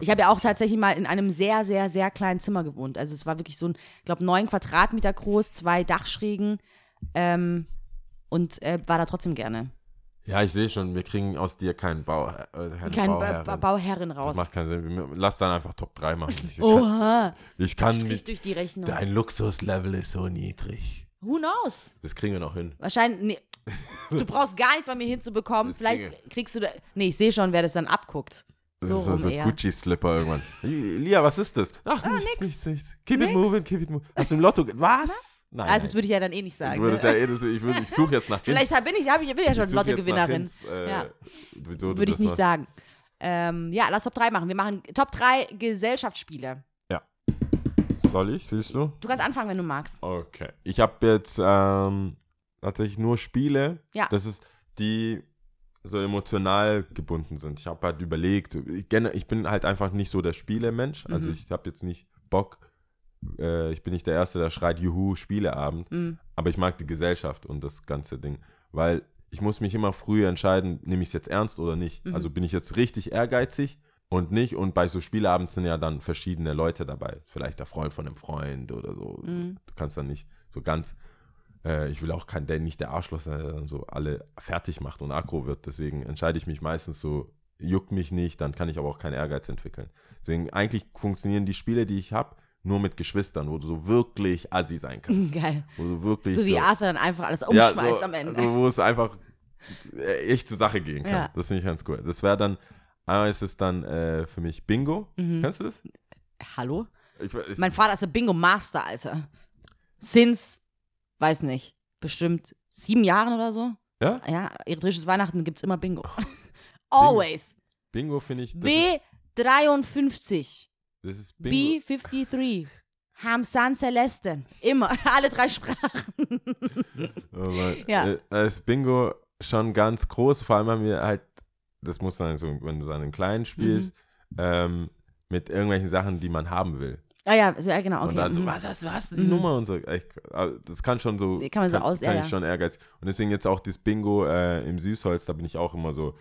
Ich habe ja auch tatsächlich mal in einem sehr, sehr, sehr kleinen Zimmer gewohnt. Also es war wirklich so ein, ich glaube, neun Quadratmeter groß, zwei Dachschrägen ähm, und äh, war da trotzdem gerne. Ja, ich sehe schon, wir kriegen aus dir keinen Bau, äh, Kein ba Bauherrin. ba Bauherrin das raus. macht keinen Sinn. Lass dann einfach Top 3 machen. Ich kann, Oha, ich kann Strich mich, durch die Rechnung. dein Luxuslevel ist so niedrig. Who knows? Das kriegen wir noch hin. Wahrscheinlich, nee, du brauchst gar nichts bei mir hinzubekommen. Das Vielleicht ginge. kriegst du da, nee, ich sehe schon, wer das dann abguckt. Das So ist so, rum so eher. Gucci-Slipper irgendwann. Lia, was ist das? Ach, nichts, nix. nichts, nichts. Keep it Nix. moving, keep it moving. Hast du im Lotto, was? Nein, Ah, das würde ich ja dann eh nicht ich sagen. Ne? ja eh, ich, ich suche jetzt nach Vielleicht hab- bin ich, hab ich bin ja schon Lottogewinnerin. Hints, äh, Ja. Würde ich nicht machst. sagen. Ähm, ja, lass Top 3 machen. Wir machen Top 3 Gesellschaftsspiele. Soll ich? Willst du? Du kannst anfangen, wenn du magst. Okay. Ich habe jetzt ähm, tatsächlich nur Spiele. Ja. Das ist die so emotional gebunden sind. Ich habe halt überlegt, ich, ich bin halt einfach nicht so der Spielemensch. Also Mhm. ich habe jetzt nicht Bock, äh, ich bin nicht der Erste, der schreit, juhu, Spieleabend. Mhm. Aber ich mag die Gesellschaft und das ganze Ding. Weil ich muss mich immer früh entscheiden, nehme ich es jetzt ernst oder nicht. Mhm. Also bin ich jetzt richtig ehrgeizig und nicht. Und bei so Spieleabend sind ja dann verschiedene Leute dabei. Vielleicht der Freund von einem Freund oder so. Mhm. Du kannst dann nicht so ganz, äh, ich will auch kein, der, nicht der Arschloch sein, der dann so alle fertig macht und aggro wird. Deswegen entscheide ich mich meistens so, juckt mich nicht, dann kann ich aber auch keinen Ehrgeiz entwickeln. Deswegen eigentlich funktionieren die Spiele, die ich habe, nur mit Geschwistern, wo du so wirklich assi sein kannst. Geil. Wo du wirklich So wie Arthur dann einfach alles ja, umschmeißt so, am Ende. So, wo es einfach äh, echt zur Sache gehen kann. Ja. Das finde ich ganz cool. Das wäre dann, einmal ist es dann äh, für mich Bingo. Mhm. Kennst du das? Hallo? Ich, weiß- Mein Vater ist der Bingo-Master, Alter. Since, weiß nicht, bestimmt sieben Jahren oder so. ja? Ja, eritreisches Weihnachten gibt's immer Bingo. Always. Bingo finde ich. Das ist, B53. das ist Bingo. B53. Hamsan Celeste. Immer. Alle drei Sprachen. Aber, Ja. äh, da ist Bingo schon ganz groß. Vor allem haben wir halt, das muss dann so, wenn du dann einen kleinen spielst, Mhm. ähm, mit irgendwelchen Sachen, die man haben will. Ah ja, so, ja genau, Und okay. dann so, mhm. was hast du, hast du die Mhm. Nummer und so. Ich, also das kann schon so, Kann man so aus- kann ja, ich ja. schon ehrgeizig. Und deswegen jetzt auch das Bingo äh, im Süßholz, da bin ich auch immer so,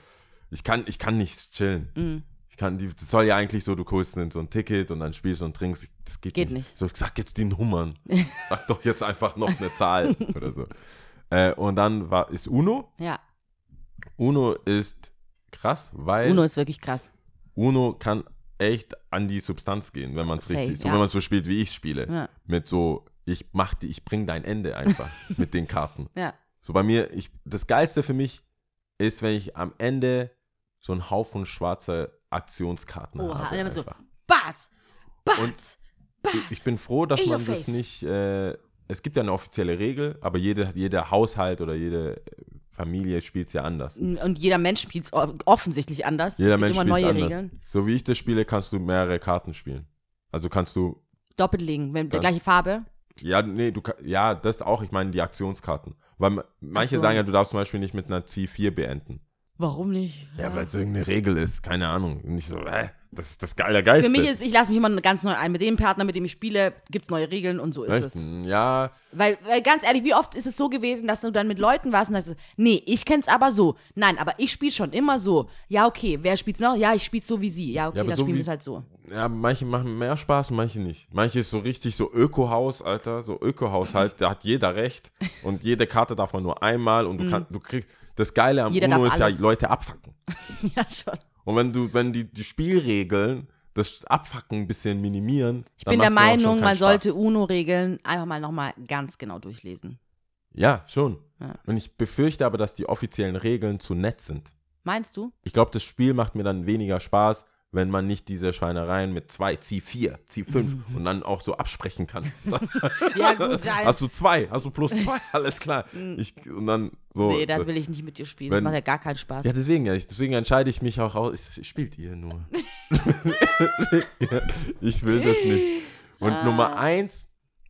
ich kann, ich kann nicht chillen. Mhm. Ich kann, die, das soll ja eigentlich so, du holst so ein Ticket und dann spielst und trinkst. Das geht, Geht nicht. nicht. So, sag jetzt die Nummern. sag doch jetzt einfach noch eine Zahl oder so. Äh, und dann war, ist Uno. Ja, Uno ist krass, weil Uno Uno, ist wirklich krass. kann echt an die Substanz gehen, wenn man es richtig, so ja. wenn man es so spielt, wie ich spiele. Ja, Mit so, ich mach die, ich bring dein Ende einfach mit den Karten. ja. So bei mir, ich, das Geilste für mich ist, wenn ich am Ende so einen Haufen schwarzer Aktionskarten Oha, habe. und dann so. Bats, Bats, Und Bats. Ich bin froh, dass man das nicht, äh, es gibt ja eine offizielle Regel, aber jede, jeder Haushalt oder jede Familie spielt es ja anders. Und jeder Mensch spielt es offensichtlich anders. Jeder Mensch immer spielt neue anders. Regeln. So wie ich das spiele, kannst du mehrere Karten spielen. Also kannst du, Doppelt legen, wenn der gleiche Farbe. ja, nee, du ja, das auch, ich meine die Aktionskarten. Weil ma- manche so. sagen ja, du darfst zum Beispiel nicht mit einer C4 beenden. Warum nicht? Ja, weil es irgendeine Regel ist, keine Ahnung. Nicht so, hä, das ist das geile Geiste. Für mich ist, ich lasse mich immer ganz neu ein. Mit dem Partner, mit dem ich spiele, gibt es neue Regeln und so ist Echt? es. Ja, Weil, weil ganz ehrlich, wie oft ist es so gewesen, dass du dann mit Leuten warst und sagst, nee, ich kenn's aber so. Nein, aber ich spiele schon immer so. Ja, okay, wer spielt's noch? Ja, ich spiel's so wie sie. Ja, okay, Ja, dann so spielen wir es halt so. Ja, manche machen mehr Spaß und manche nicht. Manche ist so richtig so Ökohaus, Alter, so Ökohaushalt, da hat jeder recht und jede Karte darf man nur einmal und du kannst, du kriegst, das Geile am Mhm. Jeder Uno ist ja alles. Leute abfacken. ja, schon. Und wenn du, wenn die, die Spielregeln das Abfacken ein bisschen minimieren, Ich bin der Meinung, man sollte UNO-Regeln einfach mal nochmal ganz genau durchlesen. Ja, schon. Ja. Und ich befürchte aber, dass die offiziellen Regeln zu nett sind. Meinst du? Ich glaube, das Spiel macht mir dann weniger Spaß, wenn man nicht diese Schweinereien mit zwei, zieh vier, zieh fünf und dann auch so absprechen kann. Ja, gut, nein. Hast du zwei, hast du plus zwei, alles klar. Ich, und dann so. nee, dann so. will ich nicht mit dir spielen. Wenn- das macht ja gar keinen Spaß. Ja, deswegen, deswegen entscheide ich mich auch aus. Spielt ihr nur. ich will das nicht. Und Ah. Nummer eins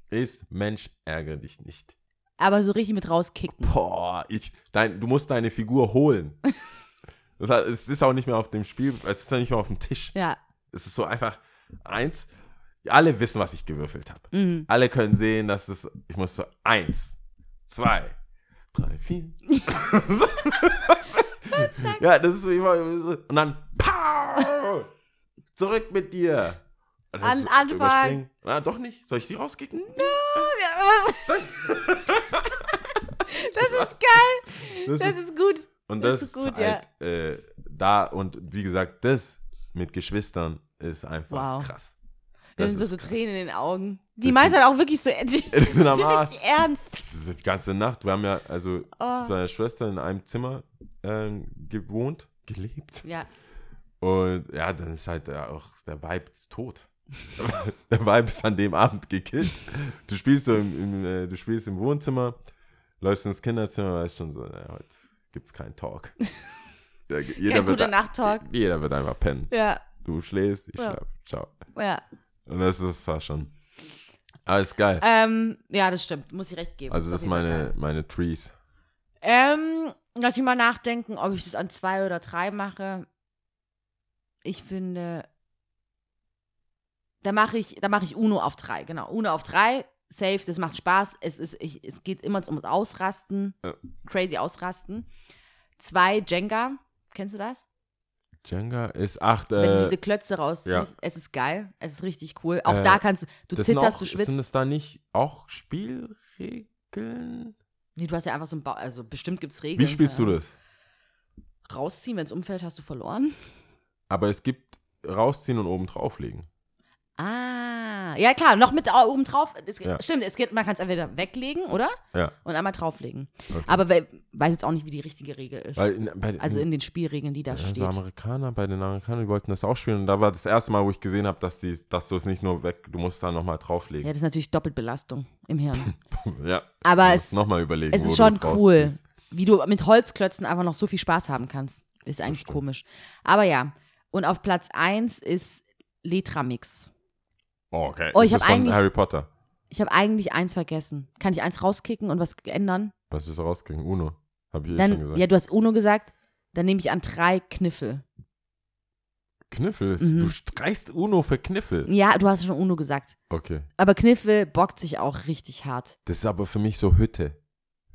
ist, Mensch, ärgere dich nicht. Aber so richtig mit rauskicken. Boah, ich, dein, du musst deine Figur holen. Es ist auch nicht mehr auf dem Spiel, es ist ja nicht mehr auf dem Tisch. Ja. Es ist so einfach eins. Alle wissen, was ich gewürfelt habe. Mhm. Alle können sehen, dass es, ich muss so eins, zwei, drei, vier. ja, das ist so immer. Und dann, pow, zurück mit dir. An Anfang. Na, doch nicht. Soll ich die rauskicken? Das ist geil. Das Das ist, ist gut. Und das das, ist gut, halt äh, da. Und wie gesagt, das mit Geschwistern ist einfach Wow. krass. Das sind so, krass. Tränen in den Augen. Die meint halt auch wirklich so, die, am Arsch. wirklich ernst. Das ist die ganze Nacht. Wir haben ja also Oh. mit meiner Schwester in einem Zimmer ähm, gewohnt, gelebt. Ja. Und ja, dann ist halt ja auch der Vibe ist tot. der Vibe ist an dem Abend gekillt. Du spielst so im, im, äh, du spielst im Wohnzimmer, läufst ins Kinderzimmer, weißt schon so, naja, heute gibt's keinen Talk. Jeder, Kein wird, guter Nacht-Talk. jeder wird einfach pennen. Ja. Du schläfst, ich Ja. schlaf. Ciao. Ja. Und das ist war schon. Alles geil. Ähm, ja, das stimmt. Muss ich recht geben. also das ist meine, meine Trees. Ähm, lass ich mal nachdenken, ob ich das an zwei oder drei mache. Ich finde, da mache ich, da mache ich Uno auf drei. Genau, Uno auf drei. Safe, das macht Spaß. Es, ist, ich, es geht immer ums Ausrasten. Ja. Crazy Ausrasten. Zwei, Jenga. Kennst du das? Jenga ist acht. Wenn du Äh, diese Klötze rausziehst. ja. Es ist geil. Es ist richtig cool. Auch Äh, da kannst du, du zitterst, auch, du schwitzt. Sind es da nicht auch Spielregeln? Nee, du hast ja einfach so ein Bau, also bestimmt gibt es Regeln. Wie spielst du keine das? Rausziehen, wenn es umfällt, hast du verloren. Aber es gibt rausziehen und oben drauflegen. Ah, ja klar, noch mit oben drauf. Das, Ja. Stimmt, es geht, man kann es entweder weglegen, oder? Ja. Und einmal drauflegen. Okay. Aber we weiß jetzt auch nicht, wie die richtige Regel ist. In, bei, also in den Spielregeln, die da also steht. Amerikaner, bei den Amerikanern, die wollten das auch spielen. Und da war das erste Mal, wo ich gesehen habe, dass, die, dass du es nicht nur weg, du musst da nochmal Ja, drauflegen. das ist natürlich Doppelbelastung im Hirn. Ja. Aber es, nochmal überlegen. es ist schon es cool, rausziehst. wie du mit Holzklötzen einfach noch so viel Spaß haben kannst. Ist eigentlich komisch. Aber ja, und auf Platz 1 ist Letramix. Oh, okay. Oh, ich das hab ist von eigentlich- Harry Potter. Ich habe eigentlich eins vergessen. Kann ich eins rauskicken und was ändern? Was ist rausgegangen? Uno. Habe ich eh schon Dann, gesagt. ja, du hast Uno gesagt. Dann nehme ich an drei Kniffel. Kniffel. Mhm. Du streichst Uno für Kniffel. Ja, du hast schon Uno gesagt. Okay. Aber Kniffel bockt sich auch richtig hart. Das ist aber für mich so Hütte.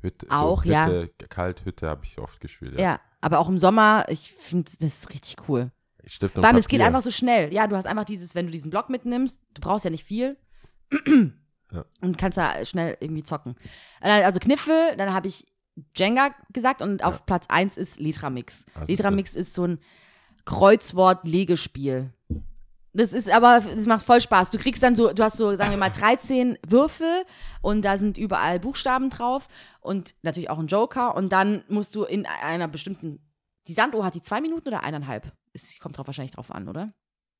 Hütte Auch, so ja. Hütte, Kalt, Hütte habe ich oft gespielt. Ja. aber auch im Sommer, ich finde das ist richtig cool. Stift und Vor allem, es geht einfach so schnell. Ja, du hast einfach dieses, wenn du diesen Block mitnimmst, du brauchst ja nicht viel. Ja. Und kannst da schnell irgendwie zocken. Äh, Also Kniffel, dann habe ich Jenga gesagt und auf Platz 1 ist Letramix. Also Letramix ist so ein Kreuzwort-Legespiel. Das ist aber, das macht voll Spaß. Du kriegst dann so, du hast so, sagen wir mal, 13 Würfel und da sind überall Buchstaben drauf und natürlich auch ein Joker und dann musst du in einer bestimmten, die Sanduhr hat die zwei Minuten oder eineinhalb? Es kommt drauf wahrscheinlich drauf an, oder?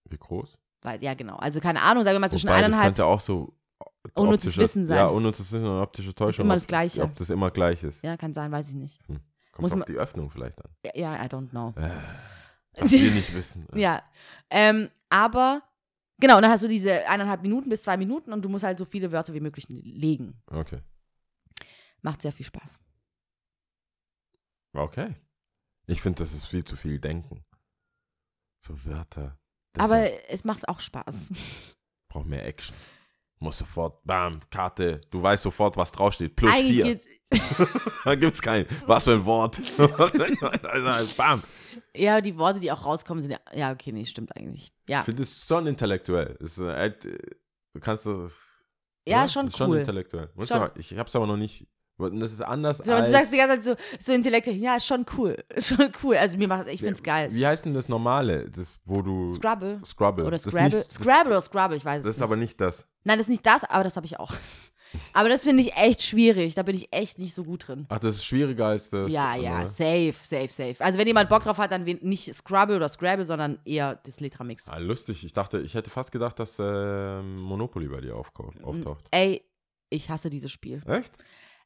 Wie groß? Weil, ja, genau. Also keine Ahnung, sagen wir mal zwischen Wobei, das eineinhalb. könnte auch so Unnützes Wissen sein. Ja, unnützes Wissen und optische Täuschung. immer das ob- Gleiche. Ob das immer gleich ist. Ja, kann sein, weiß ich nicht. Kommt Muss auf man- die Öffnung vielleicht an. Ja, Ja, I don't know. Was wir nicht wissen. Ja. Ähm, aber, genau, und dann hast du diese eineinhalb Minuten bis zwei Minuten und du musst halt so viele Wörter wie möglich legen. Okay. Macht sehr viel Spaß. Okay. Ich finde, das ist viel zu viel Denken. So Wörter. Das aber sind- es macht auch Spaß. braucht mehr Action. Muss sofort, bam, Karte, du weißt sofort, was draufsteht. Plus Eigentlich vier. geht's, Da gibt's kein, was für ein Wort. bam. ja, die Worte, die auch rauskommen, sind ja, ja, okay, nee, stimmt eigentlich. Ja, Ich finde es schon intellektuell. Es ist, äh, halt, äh, du kannst das. ja, oder? schon cool. Schon intellektuell. Schon. ich ich hab's aber noch nicht. Und das ist anders So, als. du sagst die ganze Zeit so, so intellektuell, ja, ist schon cool. Schon cool. Also mir macht, ich find's geil. Wie heißt denn das normale? Das, wo du. Scrabble. Scrabble. Oder Scrabble. nicht- das- Scrabble oder Scrabble, ich weiß es Das ist nicht. aber nicht das. Nein, das ist nicht das, aber das habe ich auch. Aber das finde ich echt schwierig. Da bin ich echt nicht so gut drin. Ach, das ist schwieriger als das. ja, ja, safe, safe, safe. Also wenn jemand Bock drauf hat, dann nicht Scrabble oder Scrabble, sondern eher das Letramix. Ah, lustig. Ich dachte, ich hätte fast gedacht, dass ähm, Monopoly bei dir auftaucht. Ey, ich hasse dieses Spiel. Echt?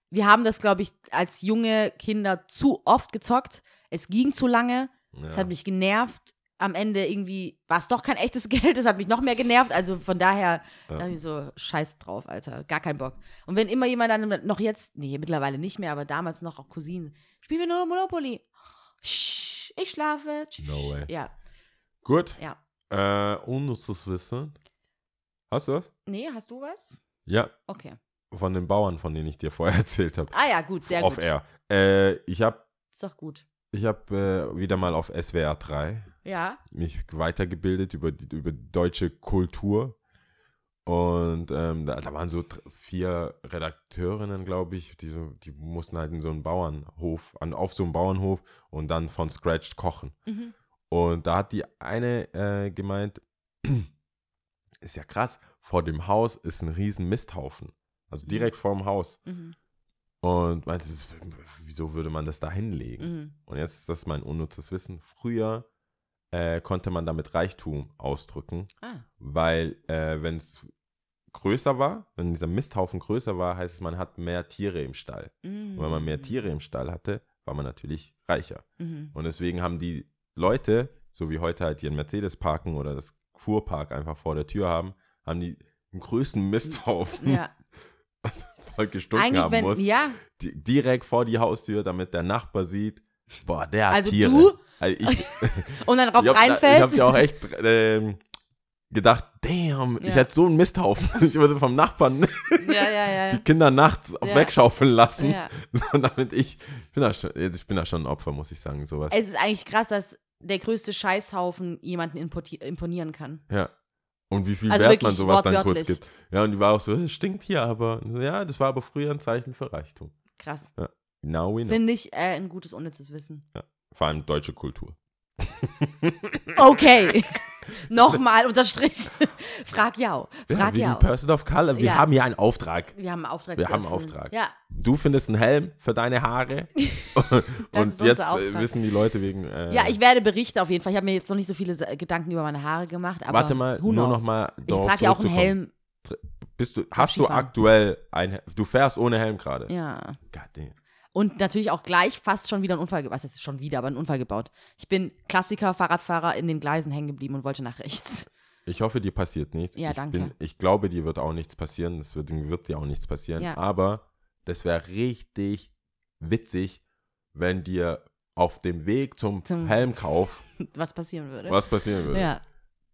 Wir haben das, glaube ich, als junge Kinder zu oft gezockt. Es ging zu lange. Es Ja. hat mich genervt. am Ende irgendwie war es doch kein echtes Geld, das hat mich noch mehr genervt. Also von daher Ja. dachte ich so, scheiß drauf, Alter, gar kein Bock. Und wenn immer jemand dann noch jetzt, nee, mittlerweile nicht mehr, aber damals noch auch Cousinen, spielen wir nur Monopoly. Ich schlafe. Sch, No way. Ja, Gut. ja. Äh, unnützes Wissen. Hast du das? Nee, hast du was? Ja, Okay. Von den Bauern, von denen ich dir vorher erzählt habe. Ah ja, gut, sehr Off gut. Air. Äh, ich habe Ist doch gut. ich hab, äh, wieder mal auf SWR 3 Ja. mich weitergebildet über, über deutsche Kultur. Und ähm, da, da waren so vier Redakteurinnen, glaube ich, die, so, die mussten halt in so einen Bauernhof, an, auf so einem Bauernhof und dann von Scratch kochen. Mhm. Und da hat die eine äh, gemeint, ist ja krass, vor dem Haus ist ein riesen Misthaufen. Also direkt vor dem Haus. Mhm. Und meinte, wieso würde man das da hinlegen? Mhm. Und jetzt ist das mein unnützes Wissen. Früher äh, konnte man damit Reichtum ausdrücken, Ah. weil äh, wenn es größer war, wenn dieser Misthaufen größer war, heißt es, man hat mehr Tiere im Stall. Mhm. Und wenn man mehr Tiere im Stall hatte, war man natürlich reicher. Mhm. Und deswegen haben die Leute, so wie heute halt ihren Mercedes parken oder das Fuhrpark einfach vor der Tür haben, haben die den größten Misthaufen, Ja. voll gestunken Eigentlich, haben wenn, muss, ja, di direkt vor die Haustür, damit der Nachbar sieht, boah, der hat Also Tiere. du? Also ich, und dann drauf ich hab, reinfällt. Ich habe ja auch echt ähm, gedacht, damn, ich Ja. hätte so einen Misthaufen. Ich würde vom Nachbarn ja, ja, die Kinder nachts wegschaufeln lassen. Und damit ich, ich bin, da schon, jetzt- ich bin da schon ein Opfer, muss ich sagen, sowas. Es ist eigentlich krass, dass der größte Scheißhaufen jemanden imponieren kann. Ja. Und wie viel Also Wert man sowas dann kurz gibt. Ja, und die war auch so, es stinkt hier, aber ja, das war aber früher ein Zeichen für Reichtum. Krass. Now we know. Finde ich äh, ein gutes, unnützes Wissen. Vor allem deutsche Kultur. Okay. Nochmal unterstrich. Frag Jau. Ja, Frag wie Jau. Person of Color. Wir Ja. haben hier einen Auftrag. Wir haben einen Auftrag Wir haben einen. Auftrag. Ja, Du findest einen Helm für deine Haare. Und jetzt äh, Auftrag. wissen die Leute wegen. Äh, ja, ich werde berichten auf jeden Fall. Ich habe mir jetzt noch nicht so viele Gedanken über meine Haare gemacht. Aber Warte mal, nur knows? noch mal. Ich trage ja auch einen. Helm. Bist du, hast du aktuell ein Hel- Du fährst ohne Helm gerade. Ja. God damn. Und natürlich auch gleich fast schon wieder einen Unfall, ge- was ist schon wieder, aber einen Unfall gebaut. Ich bin Klassiker, Fahrradfahrer in den Gleisen hängen geblieben und wollte nach rechts. Ich hoffe, dir passiert nichts. Ja, ich danke. Bin, ich glaube, dir wird auch nichts passieren. Es wird, wird dir auch nichts passieren. Ja. Aber das wäre richtig witzig, wenn dir auf dem Weg zum, Zum- Helmkauf Was passieren würde. was passieren würde. Ja.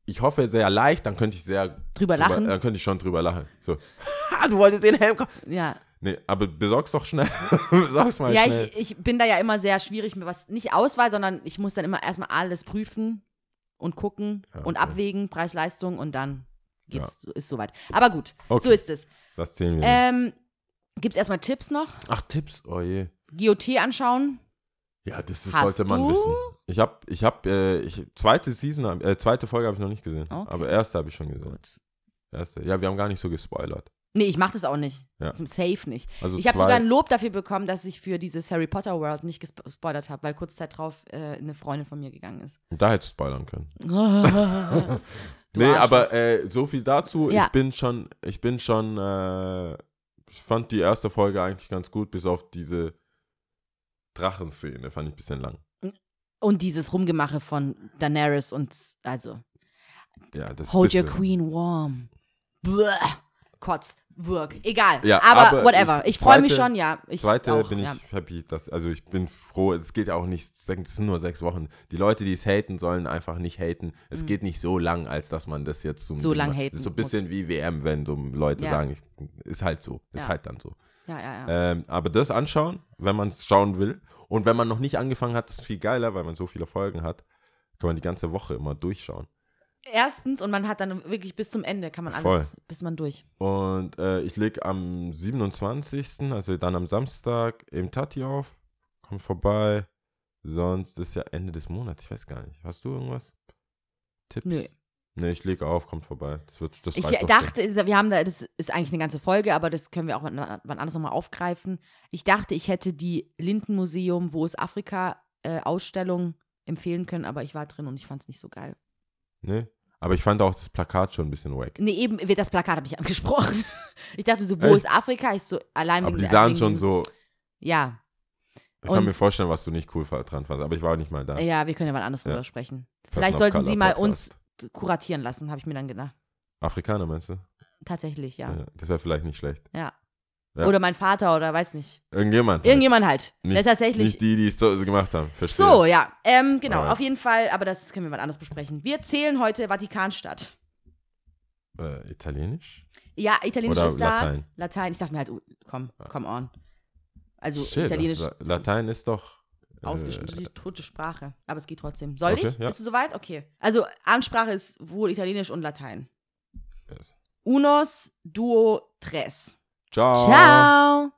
Ich hoffe sehr leicht, dann könnte ich sehr Drüber lachen. Dann könnte ich schon drüber lachen. So, du wolltest den Helm kaufen. Ja. Nee, aber besorg's doch schnell. besorg's mal Ja, schnell. ich, ich bin da ja immer sehr schwierig mit was, nicht Auswahl, sondern ich muss dann immer erstmal alles prüfen und gucken Ja, und okay. abwägen, Preis-Leistung und dann geht's, ist soweit. Aber gut, Okay. so ist es. Was zählen wir? Ähm, Gibt es erstmal Tipps noch? Ach, Tipps. Oh je. GOT anschauen. Ja, das, das sollte man du? wissen. Ich habe, ich habe, äh, ich, zweite Season, hab- äh, zweite Folge habe ich noch nicht gesehen. Okay. Aber erste habe ich schon gesehen. Gut. Erste. Ja, wir haben gar nicht so gespoilert. Nee, ich mach das auch nicht. Ja. Zum Safe nicht. Also ich habe sogar ein Lob dafür bekommen, dass ich für dieses Harry Potter World nicht gespo- gespoilert habe, weil kurz Zeit drauf äh, eine Freundin von mir gegangen ist. Da hättest du spoilern können. Nee, Arschloch. aber äh, so viel dazu. Ja. Ich bin schon, ich bin schon, äh, ich fand die erste Folge eigentlich ganz gut, bis auf diese Drachenszene, fand ich ein bisschen lang. Und dieses Rumgemache von Daenerys und also Ja, das Hold your queen warm. Blah. Kotz, Wirk. Egal. Ja, aber, aber whatever. ich- Ich, freue mich schon, ja. Ich Zweite auch, bin ich ja. happy, dass, also ich bin froh, es geht ja auch nicht, es sind nur sechs Wochen. Die Leute, die es haten, sollen einfach nicht haten. Es geht nicht so lang, als dass man das jetzt zum Mhm. So lang haten Das ist so ein bisschen wie WM, wenn so Leute Ja. sagen, ich, ist halt so, ist halt dann so. Ja, ja, ja. Ähm, aber das anschauen, wenn man es schauen will. Und wenn man noch nicht angefangen hat, ist es viel geiler, weil man so viele Folgen hat, kann man die ganze Woche immer durchschauen. Erstens, und man hat dann wirklich bis zum Ende, kann man Voll. alles, bis man durch. Und äh, ich leg am 27., also dann am Samstag, im Tati auf. Kommt vorbei. Sonst ist ja Ende des Monats. Ich weiß gar nicht. Hast du irgendwas? Tipps? Nö. Nee, ich leg auf, kommt vorbei. Das wird das Ich dachte, wir haben da, das ist eigentlich eine ganze Folge, aber das können wir auch wann wann anders nochmal aufgreifen. Ich dachte, ich hätte die Lindenmuseum, wo ist Afrika, äh, Ausstellung empfehlen können, aber ich war drin und ich fand es nicht so geil. Nee. Aber ich fand auch das Plakat schon ein bisschen wack. Nee, eben, das Plakat habe ich angesprochen. Ich dachte so, wo Echt? ist Afrika? Ich so, allein Aber die sahen schon so. Ja. Ich Und- kann mir vorstellen, was du nicht cool dran fandst, aber ich war auch nicht mal da. Ja, wir können ja mal anders Ja. drüber sprechen. Vielleicht sollten sie mal Podcast. uns kuratieren lassen, habe ich mir dann gedacht. Afrikaner meinst du? Tatsächlich, ja. Ja, das wäre vielleicht nicht schlecht. Ja. Ja. Oder mein Vater oder weiß nicht. Irgendjemand. halt. Irgendjemand halt. der Nicht- tatsächlich. Nicht die, die es so gemacht haben. Verstehe. so, ja. Ähm, genau, Alright. auf jeden Fall, aber das können wir mal anders besprechen. Wir zählen heute Vatikanstadt. Äh, Italienisch? Ja, Italienisch Oder ist da. Latein? Latein. Ich dachte mir halt, komm, come on. Also Shit, Italienisch. das, Latein ist doch. äh, Ausgeschrieben, die tote Sprache. Aber es geht trotzdem. Soll Okay, ich? ja. Bist du soweit? Okay. Also, Ansprache ist wohl Italienisch und Latein. yes. Unos, duo, tres. Ciao. Ciao.